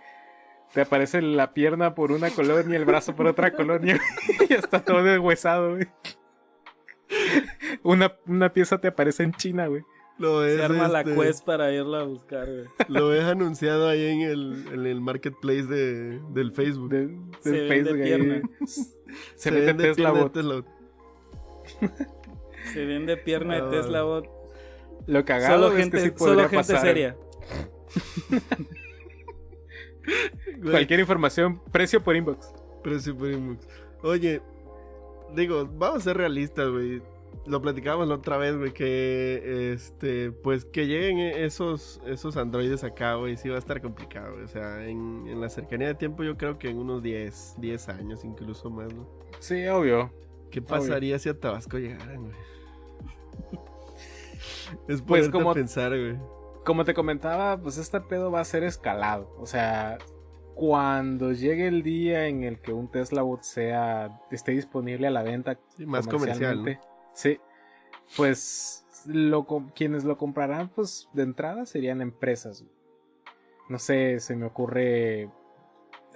te aparece la pierna por una colonia, el brazo por otra colonia y está todo deshuesado, güey. Una, una pieza te aparece en China, güey. Lo ves, Se arma la este, quest para irla a buscar, güey. Lo ves anunciado ahí en el, en el marketplace de, del Facebook. De- del Se vende Facebook ahí. pierna. Se, vende vende Tesla pierna de Bot. Tesla Bot. Se vende pierna Ah. de Tesla Bot. Lo cagado Solo es que gente, sí solo gente pasar. seria. Cualquier información, precio por inbox. precio por inbox. Oye, digo, vamos a ser realistas, güey. Lo platicábamos la otra vez, güey, que este, pues que lleguen esos, esos androides acá, güey, sí va a estar complicado, güey. O sea, en, en la cercanía de tiempo yo creo que en unos 10, 10 años, incluso más, ¿no? Sí, obvio. ¿Qué pasaría si a Tabasco llegaran, güey? Es Pues como- pensar, güey. Como te comentaba, pues este pedo va a ser escalado. O sea, cuando llegue el día en el que un Tesla Bot sea esté disponible a la venta Sí, más comercial, ¿no? Sí, pues lo quienes lo comprarán, pues de entrada serían empresas. No sé, se me ocurre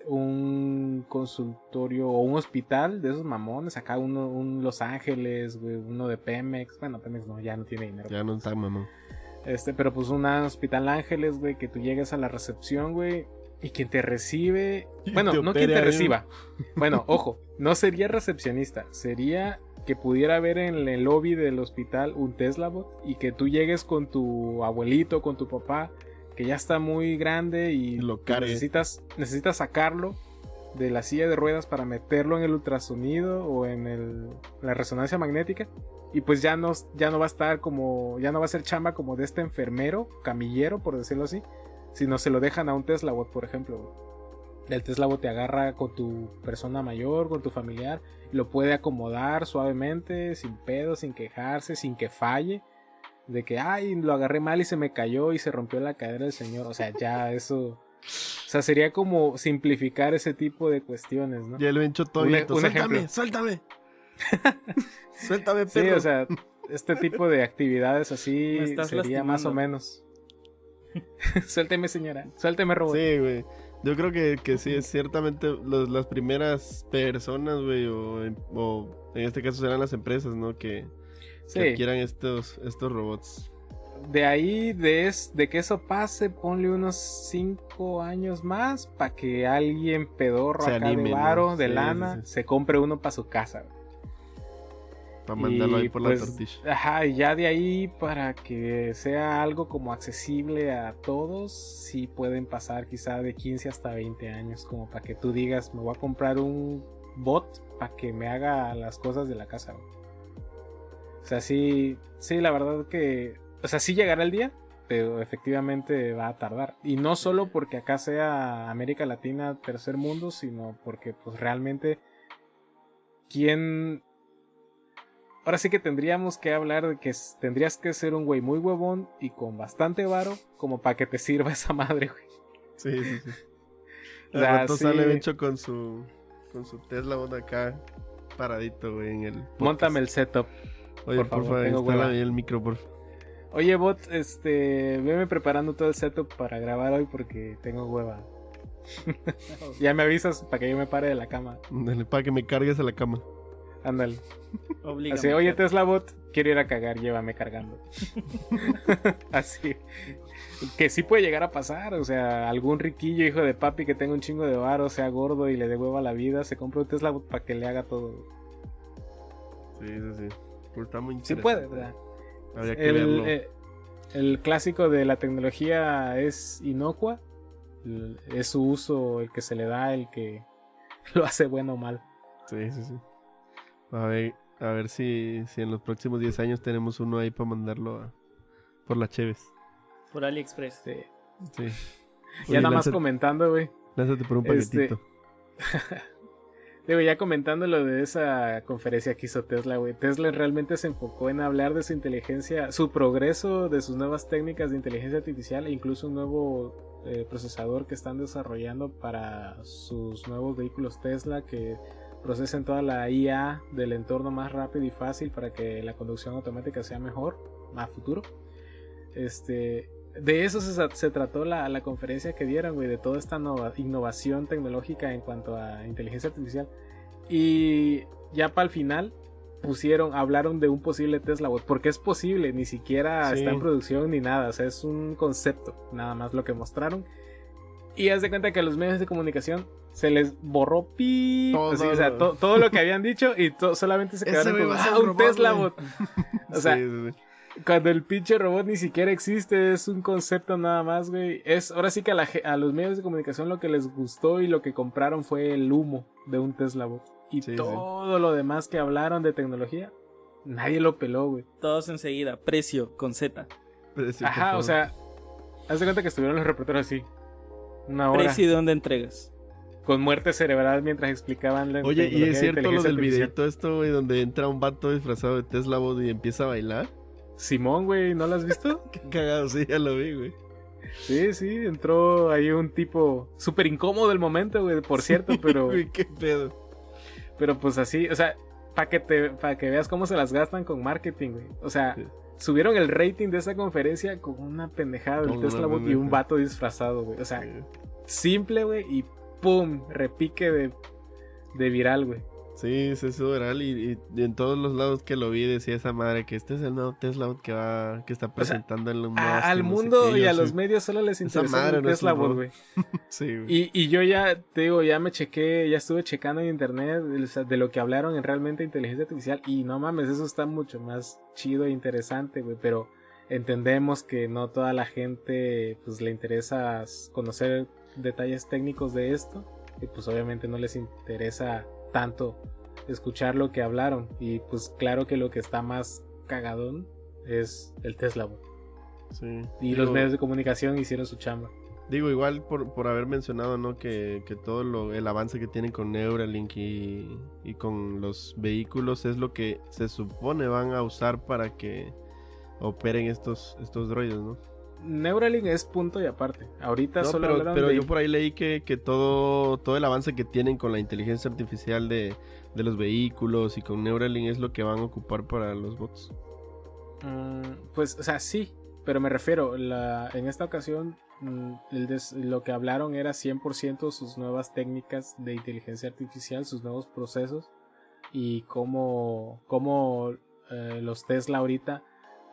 un consultorio o un hospital de esos mamones, acá uno un Los Ángeles, güey, uno de Pemex, bueno, Pemex no, ya no tiene dinero. Ya no está, mamá. Este, pero pues un hospital Ángeles, güey, que tú llegues a la recepción, güey, y quien te recibe, bueno, te no quien te reciba. Bueno, ojo, no sería recepcionista, sería que pudiera haber en el lobby del hospital un Tesla bot y que tú llegues con tu abuelito, con tu papá, que ya está muy grande y lo pues, necesitas necesitas sacarlo de la silla de ruedas para meterlo en el ultrasonido o en el- la resonancia magnética y pues ya no, ya no va a estar como, ya no va a ser chamba como de este enfermero, camillero, por decirlo así, sino se lo dejan a un Tesla bot, por ejemplo. El Tesla bot te agarra con tu persona mayor, con tu familiar, lo puede acomodar suavemente, sin pedo, sin quejarse, sin que falle. De que, ay, lo agarré mal y se me cayó y se rompió la cadera del señor. O sea, ya eso. O sea, sería como simplificar ese tipo de cuestiones, ¿no? Ya el Bencho todo Un- grito, un Suéltame, suéltame. suéltame, Sí, perro. o sea, este tipo de actividades así sería más o menos. Suélteme, señora. Suélteme, robot. Sí, güey. Yo creo que, que sí, es ciertamente los- las primeras personas, güey, o, en- o en este caso serán las empresas, ¿no? Que, Sí. que adquieran estos, estos robots. De ahí, de, es, de que eso pase, ponle unos 5 años más para que alguien pedorro Se acá anime, de ¿no? varo, de Sí, lana, sí, se compre uno para su casa. güey. Para mandarlo ahí por pues, la tortilla. Ajá, y ya de ahí para que sea algo como accesible a todos, sí pueden pasar quizá de 15 hasta 20 años, como para que tú digas, me voy a comprar un bot para que me haga las cosas de la casa. güey". O sea, sí, sí, la verdad que, o sea, sí llegará el día, pero efectivamente va a tardar. Y no solo porque acá sea América Latina tercer mundo, sino porque pues realmente, ¿quién Ahora sí que tendríamos que hablar de que tendrías que ser un güey muy huevón y con bastante varo como para que te sirva esa madre, güey. Sí, sí, sí. O sea, rato sí. sale Bencho con su, con su Tesla Bot acá paradito, güey, en el podcast. Móntame el setup. Oye, por por favor, instala ahí el micro, por favor. Oye, bot, este, veme preparando todo el setup para grabar hoy porque tengo hueva. ya me avisas para que yo me pare de la cama. Dale, para que me cargues a la cama. Ándale. Así, oye. Tesla bot, quiero ir a cagar, llévame cargando. Así. Que sí puede llegar a pasar, o sea, algún riquillo hijo de papi que tenga un chingo de varo, sea gordo y le dé hueva a la vida, se compra un Tesla bot para que le haga todo. Sí, sí, sí. Pues está muy Sí puede, ¿verdad? Habría que El, verlo. eh, el clásico de la tecnología es inocua, el- es su uso el que se le da, el que lo hace bueno o mal. Sí, sí, sí. A ver, a ver si, si en los próximos 10 años tenemos uno ahí para mandarlo a, por la Cheves. Por AliExpress. Sí. Sí. Ya Oye, nada más lánzate, comentando, güey. lánzate por un Este, paquetito. Digo, ya comentando lo de esa conferencia que hizo Tesla, güey. Tesla realmente se enfocó en hablar de su inteligencia, su progreso, de sus nuevas técnicas de inteligencia artificial e incluso un nuevo eh, procesador que están desarrollando para sus nuevos vehículos Tesla que procesen toda la IA del entorno más rápido y fácil para que la conducción automática sea mejor a futuro. Este, de eso se, se trató la, la conferencia que dieron, güey, de toda esta nova- innovación tecnológica en cuanto a inteligencia artificial. Y ya para el final pusieron, hablaron de un posible Tesla bot, porque es posible, ni siquiera Sí. está en producción ni nada, o sea, es un concepto, nada más lo que mostraron. Y haz de cuenta que a los medios de comunicación se les borró pi, Todo así, o sea, lo- to- todo lo que habían dicho y to- solamente se quedaron ser "Ah, un robot, Tesla güey". bot. O sea, Sí, sí, sí. cuando el pinche robot ni siquiera existe, es un concepto nada más, güey. Es, ahora sí que a, la a los medios de comunicación lo que les gustó y lo que compraron fue el humo de un Tesla bot. Y Sí, sí. todo lo demás que hablaron de tecnología, nadie lo peló, güey. Todos enseguida. Precio con Z. Por Ajá, o sea, haz de cuenta que estuvieron los reporteros así. Una hora. Precio y dónde entregas. Con muerte cerebral mientras explicaban la Oye, ¿y es de cierto lo inteligencia del artificial. videito esto, güey, donde entra un vato disfrazado de Tesla bot y empieza a bailar? Simón, güey, ¿no lo has visto? Qué cagado, sí, ya lo vi, güey. Sí, sí, entró ahí un tipo súper incómodo el momento, güey, por cierto, pero... Güey, qué pedo. Pero pues así, o sea, para que te, para que veas cómo se las gastan con marketing, güey. O sea, Sí. Subieron el rating de esa conferencia con una pendejada del Tesla Bot y un vato disfrazado, güey. O sea, simple, güey, y pum, repique de, de viral, güey. Sí, se hizo viral y, y- y en todos los lados que lo vi decía esa madre que este es el nuevo Tesla que va, que está presentando A- Musk, al no mundo y a los medios solo les Esa interesa el no es Tesla güey. Sí, güey. Y, y yo ya, te digo, ya me chequé, ya estuve checando en internet o sea, de lo que hablaron en realmente inteligencia artificial y no mames, eso está mucho más chido e interesante, güey, pero entendemos que no toda la gente pues le interesa conocer detalles técnicos de esto y pues obviamente no les interesa tanto escuchar lo que hablaron y pues claro que lo que está más cagadón es el Tesla. Sí. Y los medios de comunicación hicieron su chamba. Digo, igual por, por haber mencionado, ¿no? Que, que todo lo, el avance que tienen con Neuralink y, y con los vehículos es lo que se supone van a usar para que operen estos, estos droides, ¿no? Neuralink es punto y aparte. Ahorita No, solo pero hablaron pero de- yo por ahí leí que, que todo, todo el avance que tienen con la inteligencia artificial de, de los vehículos y con Neuralink es lo que van a ocupar para los bots. Mm, pues, o sea, sí, pero me refiero, la, en esta ocasión mm, el des- lo que hablaron era 100% sus nuevas técnicas de inteligencia artificial, sus nuevos procesos y cómo, cómo eh, los Tesla ahorita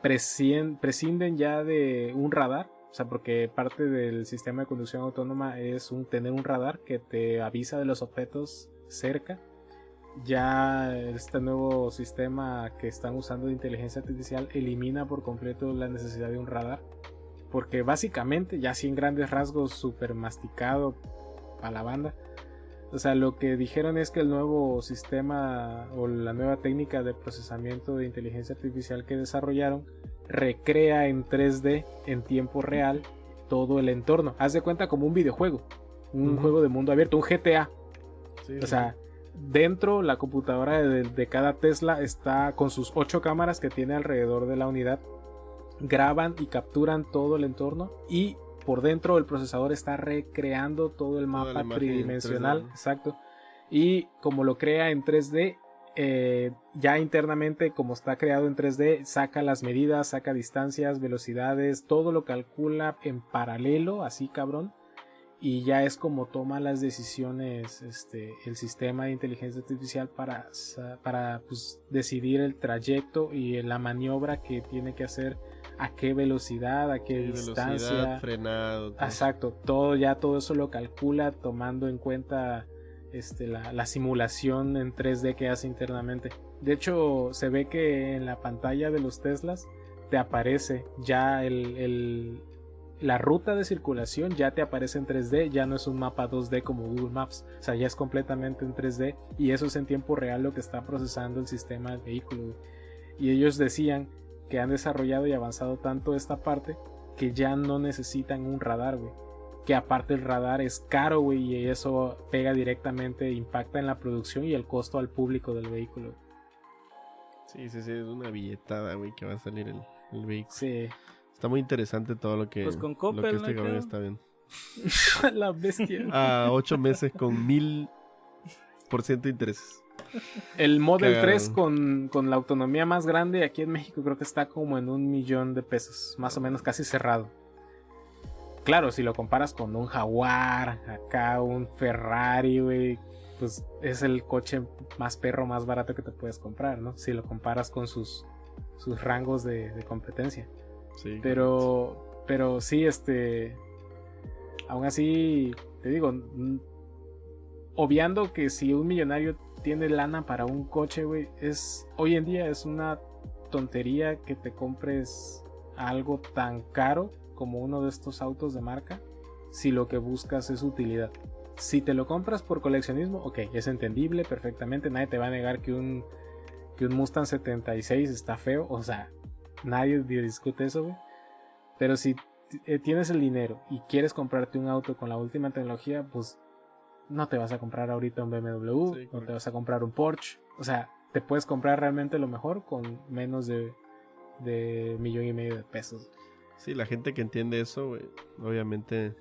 prescinden ya de un radar. O sea, porque parte del sistema de conducción autónoma es un, tener un radar que te avisa de los objetos cerca. Ya este nuevo sistema que están usando de inteligencia artificial elimina por completo la necesidad de un radar. Porque básicamente, ya sin grandes rasgos, super masticado a la banda. O sea, lo que dijeron es que el nuevo sistema o la nueva técnica de procesamiento de inteligencia artificial que desarrollaron recrea en 3D en tiempo real todo el entorno. Haz de cuenta como un videojuego, un juego de mundo abierto, un GTA. Sí, O sea, dentro la computadora de, de cada Tesla está con sus ocho cámaras que tiene alrededor de la unidad. Graban y capturan todo el entorno y por dentro el procesador está recreando todo el mapa tridimensional. 3D. Exacto. Y como lo crea en 3D, eh, ya internamente como está creado en 3D, saca las medidas, saca distancias, velocidades, todo lo calcula en paralelo, así cabrón y ya es como toma las decisiones este, el sistema de inteligencia artificial para, para pues, decidir el trayecto y la maniobra que tiene que hacer a qué velocidad, a qué sí, distancia. velocidad, frenado. todo. Exacto, todo ya todo eso lo calcula tomando en cuenta este, la, la simulación en 3D que hace internamente. De hecho, se ve que en la pantalla de los Teslas te aparece ya el, el- la ruta de circulación, ya te aparece en 3D, ya no es un mapa 2D como Google Maps, o sea, ya es completamente en 3D y eso es en tiempo real lo que está procesando el sistema del vehículo. Y ellos decían que han desarrollado y avanzado tanto esta parte que ya no necesitan un radar, güey. Que aparte el radar es caro, güey, y eso pega directamente, impacta en la producción y el costo al público del vehículo. Sí, sí, sí, es una billetada, güey, que va a salir el, el vehículo. Sí. Está muy interesante todo lo que, Pues con lo que Coppel, este ¿no? cabrón Creo. está viendo. la bestia. A ocho meses con mil por ciento de intereses. El Model Cagado. 3 con, con la autonomía más grande aquí en México creo que está como en un millón de pesos, más o menos casi cerrado. Claro, si lo comparas con un Jaguar, acá un Ferrari, güey, pues es el coche más perro, más barato que te puedes comprar, ¿no? Si lo comparas con sus, sus rangos de, de competencia. Sí, Pero, pero sí, este. Aún así, te digo, obviando que si un millonario tiene lana para un coche, güey, es. Hoy en día es una tontería que te compres algo tan caro como uno de estos autos de marca si lo que buscas es utilidad. Si te lo compras por coleccionismo, ok, es entendible perfectamente. Nadie te va a negar que un, que un Mustang 76 está feo. O sea, nadie discute eso, güey. Pero si eh, tienes el dinero y quieres comprarte un auto con la última tecnología, pues no te vas a comprar ahorita un BMW, Sí, no te vas a comprar un Porsche. O sea, te puedes comprar realmente lo mejor con menos de de millón y medio de pesos. Sí, la gente que entiende eso, obviamente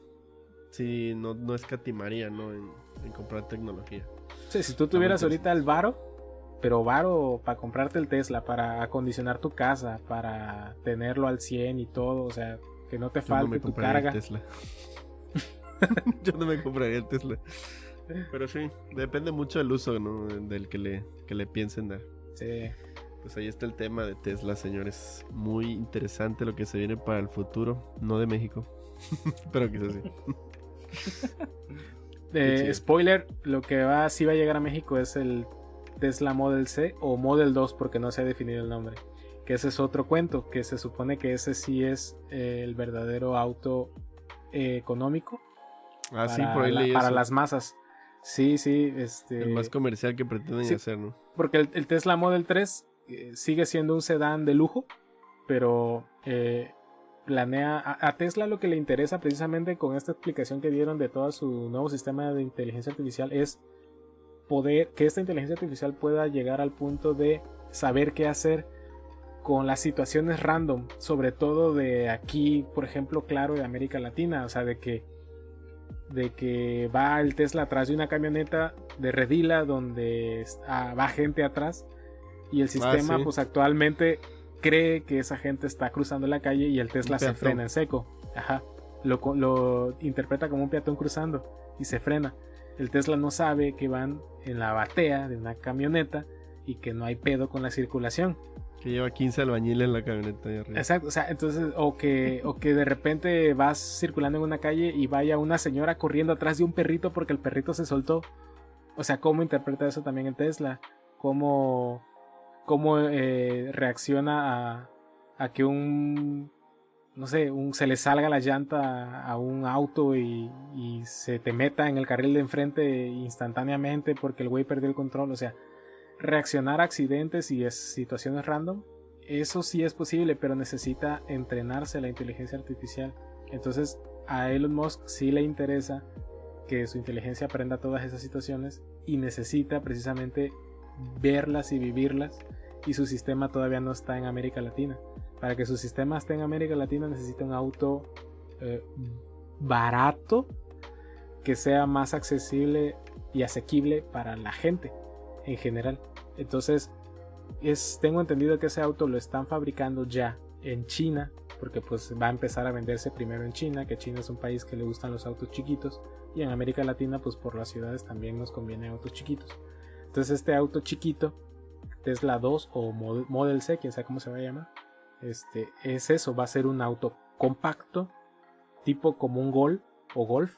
sí, no, no escatimaría, ¿no? En, en comprar tecnología. Sí, si tú tuvieras ahorita el varo, pero varo para comprarte el Tesla, para acondicionar tu casa, para tenerlo al 100 y todo, o sea, que no te no falte me tu carga. el Tesla. Yo no me compraría el Tesla. Pero sí, depende mucho del uso, ¿no? Del que le, que le piensen dar. Sí. Pues ahí está el tema de Tesla, señores. Muy interesante lo que se viene para el futuro, no de México. Pero quizás sí. Eh, spoiler, lo que va, sí va a llegar a México es el Tesla Model C o Model 2 porque no se ha definido el nombre. Que ese es otro cuento, que se supone que ese sí es eh, el verdadero auto eh, económico Ah, sí, para, por ahí la- leí para eso. las masas. Sí, sí, este... El más comercial que pretenden sí. hacer, ¿no? Porque el, el Tesla Model 3 eh, sigue siendo un sedán de lujo, pero eh, planea a, a Tesla lo que le interesa precisamente con esta explicación que dieron de todo su nuevo sistema de inteligencia artificial es poder que esta inteligencia artificial pueda llegar al punto de saber qué hacer con las situaciones random, sobre todo de aquí, por ejemplo, claro, de América Latina, o sea, de que de que va el Tesla atrás de una camioneta de redila donde ah, va gente atrás y el sistema Ah, sí. pues actualmente cree que esa gente está cruzando la calle y el Tesla se frena en seco. Ajá. Lo, lo interpreta como un peatón cruzando y se frena. El Tesla no sabe que van en la batea de una camioneta y que no hay pedo con la circulación. Que lleva 15 albañiles en la camioneta ahí arriba. Exacto, o sea, entonces, o que, o que de repente vas circulando en una calle y vaya una señora corriendo atrás de un perrito porque el perrito se soltó. O sea, ¿cómo interpreta eso también en Tesla? ¿Cómo, cómo eh, reacciona a, a que un, no sé, un, se le salga la llanta a un auto y, y se te meta en el carril de enfrente instantáneamente porque el güey perdió el control? O sea, reaccionar a accidentes y es situaciones random, eso sí es posible, pero necesita entrenarse la inteligencia artificial. Entonces, a Elon Musk sí le interesa que su inteligencia aprenda todas esas situaciones y necesita precisamente verlas y vivirlas y su sistema todavía no está en América Latina. Para que su sistema esté en América Latina necesita un auto eh, barato que sea más accesible y asequible para la gente en general. Entonces, es, tengo entendido que ese auto lo están fabricando ya en China, porque pues va a empezar a venderse primero en China, que China es un país que le gustan los autos chiquitos, y en América Latina pues por las ciudades también nos conviene autos chiquitos. Entonces este auto chiquito, Tesla 2 o Mod- Model C, quien sea cómo se va a llamar, este, es eso, va a ser un auto compacto, tipo como un Gol o Golf,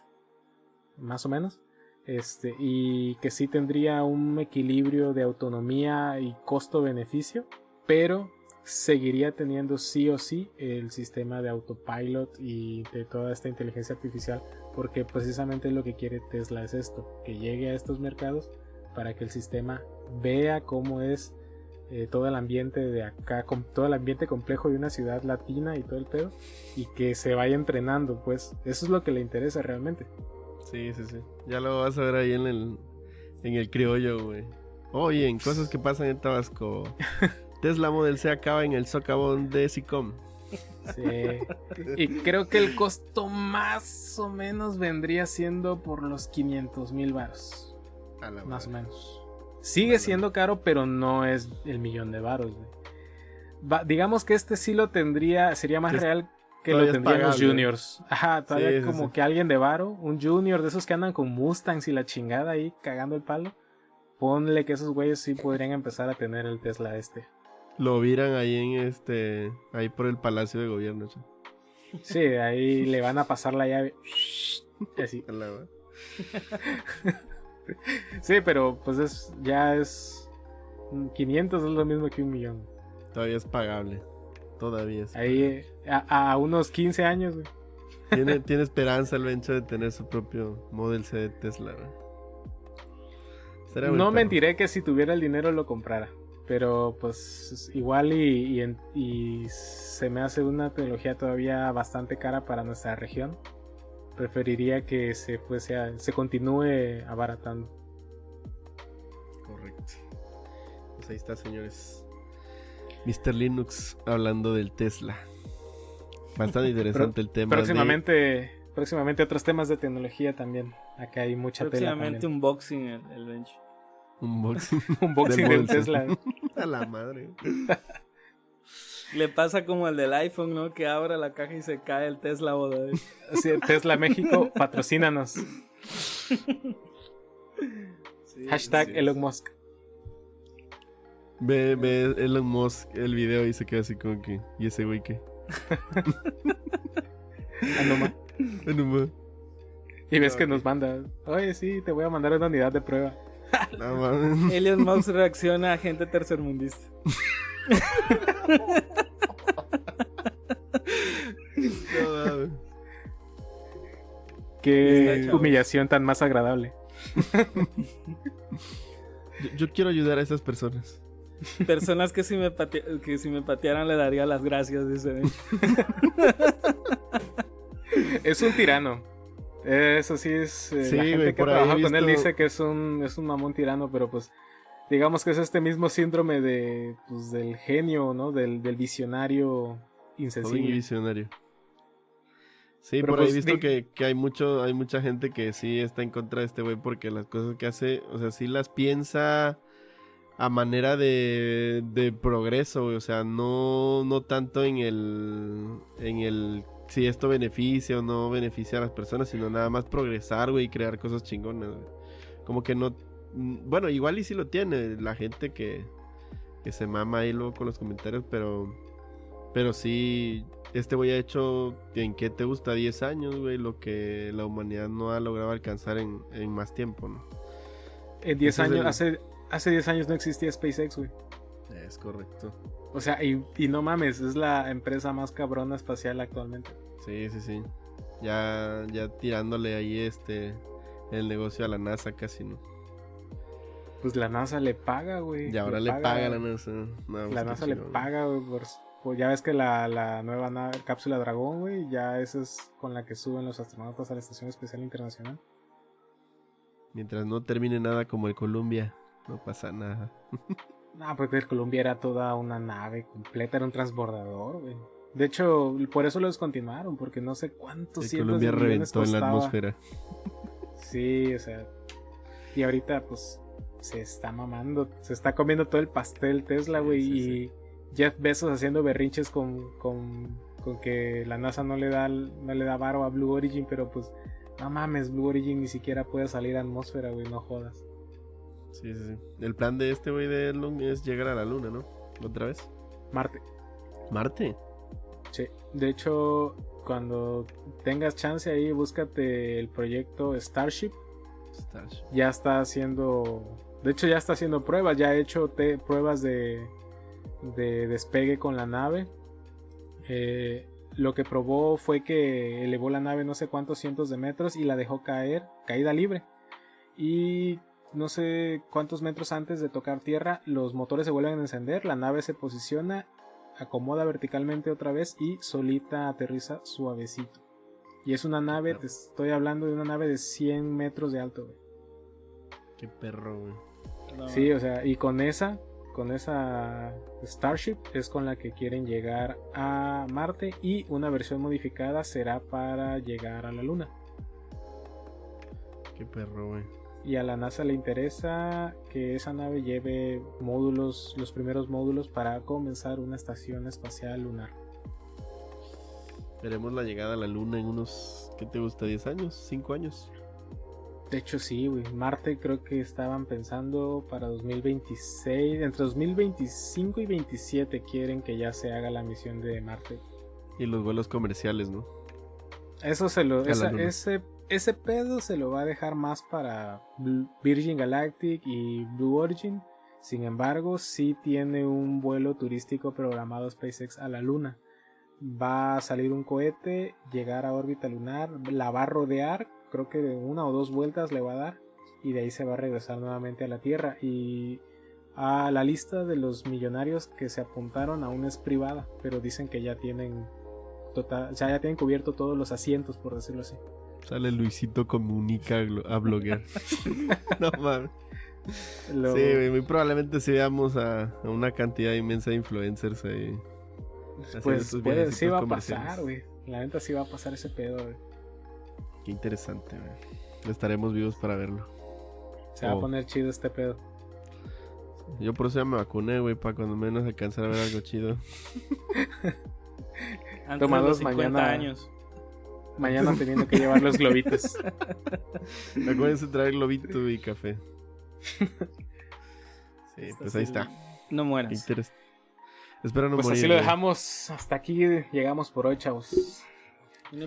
más o menos, este, y que sí tendría un equilibrio de autonomía y costo-beneficio, pero seguiría teniendo sí o sí el sistema de autopilot y de toda esta inteligencia artificial, porque precisamente lo que quiere Tesla es esto, que llegue a estos mercados para que el sistema vea cómo es eh, todo el ambiente de acá, todo el ambiente complejo de una ciudad latina y todo el pedo, y que se vaya entrenando, pues eso es lo que le interesa realmente. Sí, sí, sí. Ya lo vas a ver ahí en el, en el criollo, güey. Oye, en cosas que pasan en Tabasco. Tesla Model C acaba en el socavón de SICOM. Sí. Y creo que el costo más o menos vendría siendo por los 500 mil la Más o menos. Sigue Bueno. siendo caro, pero no es el millón de baros. güey. Va- digamos que este sí lo tendría, sería más real que todavía lo tendrían los juniors. Ajá, todavía Sí, como sí. que alguien de varo, un junior de esos que andan con Mustangs y la chingada ahí cagando el palo. Ponle que esos güeyes sí podrían empezar a tener el Tesla este. Lo viran ahí en este. Ahí por el Palacio de Gobierno. Sí, ahí le van a pasar la llave. y Así. Sí, pero pues es ya es 500 es lo mismo que un millón. Todavía es pagable. Todavía. Ahí eh, a, a unos 15 años, güey. Tiene, tiene esperanza el Bencho de tener su propio Model C de Tesla, güey. No mentiré que si tuviera el dinero lo comprara. Pero pues igual y, y se me hace una tecnología todavía bastante cara para nuestra región. Preferiría que se fuese a- se continúe abaratando. Correcto. Pues ahí está, señores. Mr. Linux hablando del Tesla. Bastante interesante el tema. Próximamente, próximamente otros temas de tecnología también. Acá hay mucha Próximamente tela. unboxing el, el bench. Unboxing. Unboxing del del. Tesla. A la madre. Le pasa como el del iPhone, ¿no? Que abra la caja y se cae el Tesla boda. Sí, Tesla México, patrocínanos. Hashtag Elon Musk. Ve, ve Elon Musk el video y se queda así como que. ¿Y ese güey qué? Ah, no ma- Ah, no mames. Y ves que nos manda. Oye, sí, te voy a mandar una unidad de prueba. No mames. Elon Musk reacciona a gente tercermundista. No mames. Qué humillación tan más agradable. Yo, yo quiero ayudar a esas personas. Personas que si me, pate- que si me patearan le daría las gracias, dice. Es un tirano. Eso sí es. eh, Sí, la gente que trabaja con él dice que es un, es un mamón tirano, pero pues. Digamos que es este mismo síndrome de. Pues, del genio, ¿no? Del, del visionario insensible. visionario. Sí, Pero por ahí he pues, visto que, que hay mucho, hay mucha gente que sí está en contra de este güey porque las cosas que hace, o sea, sí las piensa a manera de, de progreso, o sea, no, no tanto en el, en el si esto beneficia o no beneficia a las personas, sino nada más progresar, güey, y crear cosas chingonas, güey. Como que no, mm, bueno, igual y sí lo tiene la gente que, que se mama ahí luego con los comentarios, pero, pero sí, este güey ha hecho, ¿en qué te gusta? 10 años, güey, lo que la humanidad no ha logrado alcanzar en, en más tiempo, ¿no? En 10 Ese es años, el- hace, hace 10 años no existía SpaceX, güey. Es correcto. O sea, y, y no mames, es la empresa más cabrona espacial actualmente. Sí, sí, sí. Ya, ya tirándole ahí este el negocio a la NASA casi, ¿no? Pues la NASA le paga, güey. Y ahora le paga, a la NASA. No, pues, La NASA le paga, güey, por, ya ves que la, la nueva nave, cápsula Dragón, güey, ya esa es con la que suben los astronautas a la Estación Espacial Internacional. Mientras no termine nada como el Columbia, no pasa nada. No, porque el Columbia era toda una nave completa, era un transbordador, güey. De hecho, por eso lo descontinuaron, porque no sé cuántos El cientos Columbia reventó en la atmósfera. Sí, o sea. Y ahorita, pues, se está mamando, se está comiendo todo el pastel Tesla, Sí, güey. sí, y sí. Jeff Bezos haciendo berrinches con, con, con que la NASA no le da no le da varo a Blue Origin, pero pues, no mames, Blue Origin ni siquiera puede salir a atmósfera, güey, no jodas. Sí, sí, sí. El plan de este güey de Elon es llegar a la luna, ¿no? ¿Otra vez? Marte. Marte. Sí. De hecho, cuando tengas chance ahí, búscate el proyecto Starship. Starship. ya está haciendo. De hecho, ya está haciendo pruebas. Ya ha hecho te- pruebas de, de despegue con la nave. Eh, lo que probó fue que elevó la nave no sé cuántos cientos de metros y la dejó caer, caída libre. Y no sé cuántos metros antes de tocar tierra, los motores se vuelven a encender, la nave se posiciona, acomoda verticalmente otra vez y solita aterriza suavecito. Y es una nave, te estoy hablando de una nave de 100 metros de alto, güey. Qué perro, güey. No, Sí, o sea, y con esa, con esa Starship es con la que quieren llegar a Marte y una versión modificada será para llegar a la Luna. Qué perro, güey. Y a la NASA le interesa que esa nave lleve módulos, los primeros módulos para comenzar una estación espacial lunar. Veremos la llegada a la luna en unos, ¿qué te gusta? ¿10 años? ¿5 años? De hecho, sí, güey. Marte creo que estaban pensando para 2026. Entre 2025 y 27 quieren que ya se haga la misión de Marte. Y los vuelos comerciales, ¿no? Eso se lo. esa- ese, ese pedo se lo va a dejar más para Virgin Galactic y Blue Origin. Sin embargo, sí tiene un vuelo turístico programado SpaceX a la Luna. Va a salir un cohete, llegar a órbita lunar, la va a rodear, creo que de una o dos vueltas le va a dar, y de ahí se va a regresar nuevamente a la Tierra. Y a la lista de los millonarios que se apuntaron aún es privada, pero dicen que ya tienen total, ya tienen cubierto todos los asientos, por decirlo así. Sale Luisito comunica a blogger. no mames. Lo- Sí, güey, muy probablemente sí veamos a, a una cantidad inmensa de influencers ahí. pues puede, sí va a pasar, güey. La neta sí va a pasar ese pedo, güey. Qué interesante, güey. Estaremos vivos para verlo. Se va Oh. a poner chido este pedo. Yo por eso ya me vacuné, güey, para cuando menos alcanzar a ver algo chido. Antes Toma de los dos 50 mañana. años. Mañana teniendo que llevar los globitos. Acuérdense de traer globito y café. Sí, Está pues ahí así, está. No mueras. interes- Espero no Pues morir. así lo dejamos. Hasta aquí llegamos por hoy, chavos.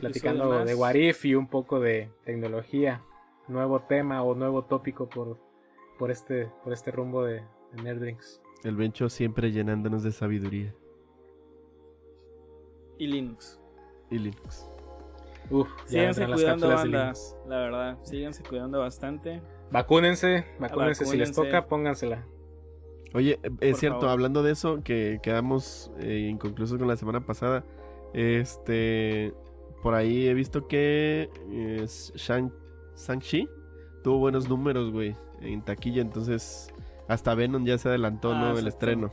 Platicando más. de What If y un poco de tecnología. Nuevo tema o nuevo tópico por, por, este, por este rumbo de, de Nerdrinks. El Bencho siempre llenándonos de sabiduría. Y Linux. Y Linux. Uf, Síganse cuidando, cápsulas de banda. Linux. La verdad. Síganse cuidando bastante. Vacúnense, vacúnense. Si les toca, póngansela. Oye, eh, es Por cierto, favor. hablando de eso, que quedamos eh, inconclusos con la semana pasada. Este. Por ahí he visto que eh, Shang- Shang-Chi tuvo buenos números, güey, en taquilla. Entonces, hasta Venom ya se adelantó, Ah, ¿no? El estreno.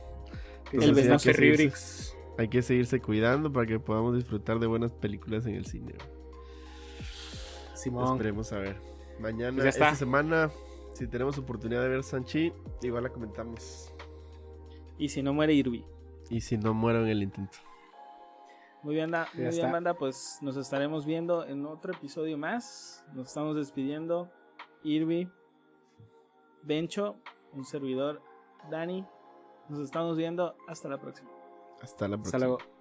El Entonces, sí, hay, que seguirse, hay que seguirse cuidando para que podamos disfrutar de buenas películas en el cine. güey. Simón. Esperemos a ver. Mañana, Pues esta semana, si tenemos oportunidad de ver Shang-Chi, igual la comentamos. Y si no muere Irby. Y si no muero en el intento. Muy bien, muy bien, banda. Pues nos estaremos viendo en otro episodio más. Nos estamos despidiendo. Irby, Bencho, un servidor, Dani. Nos estamos viendo. Hasta la próxima. Hasta la Hasta próxima. luego.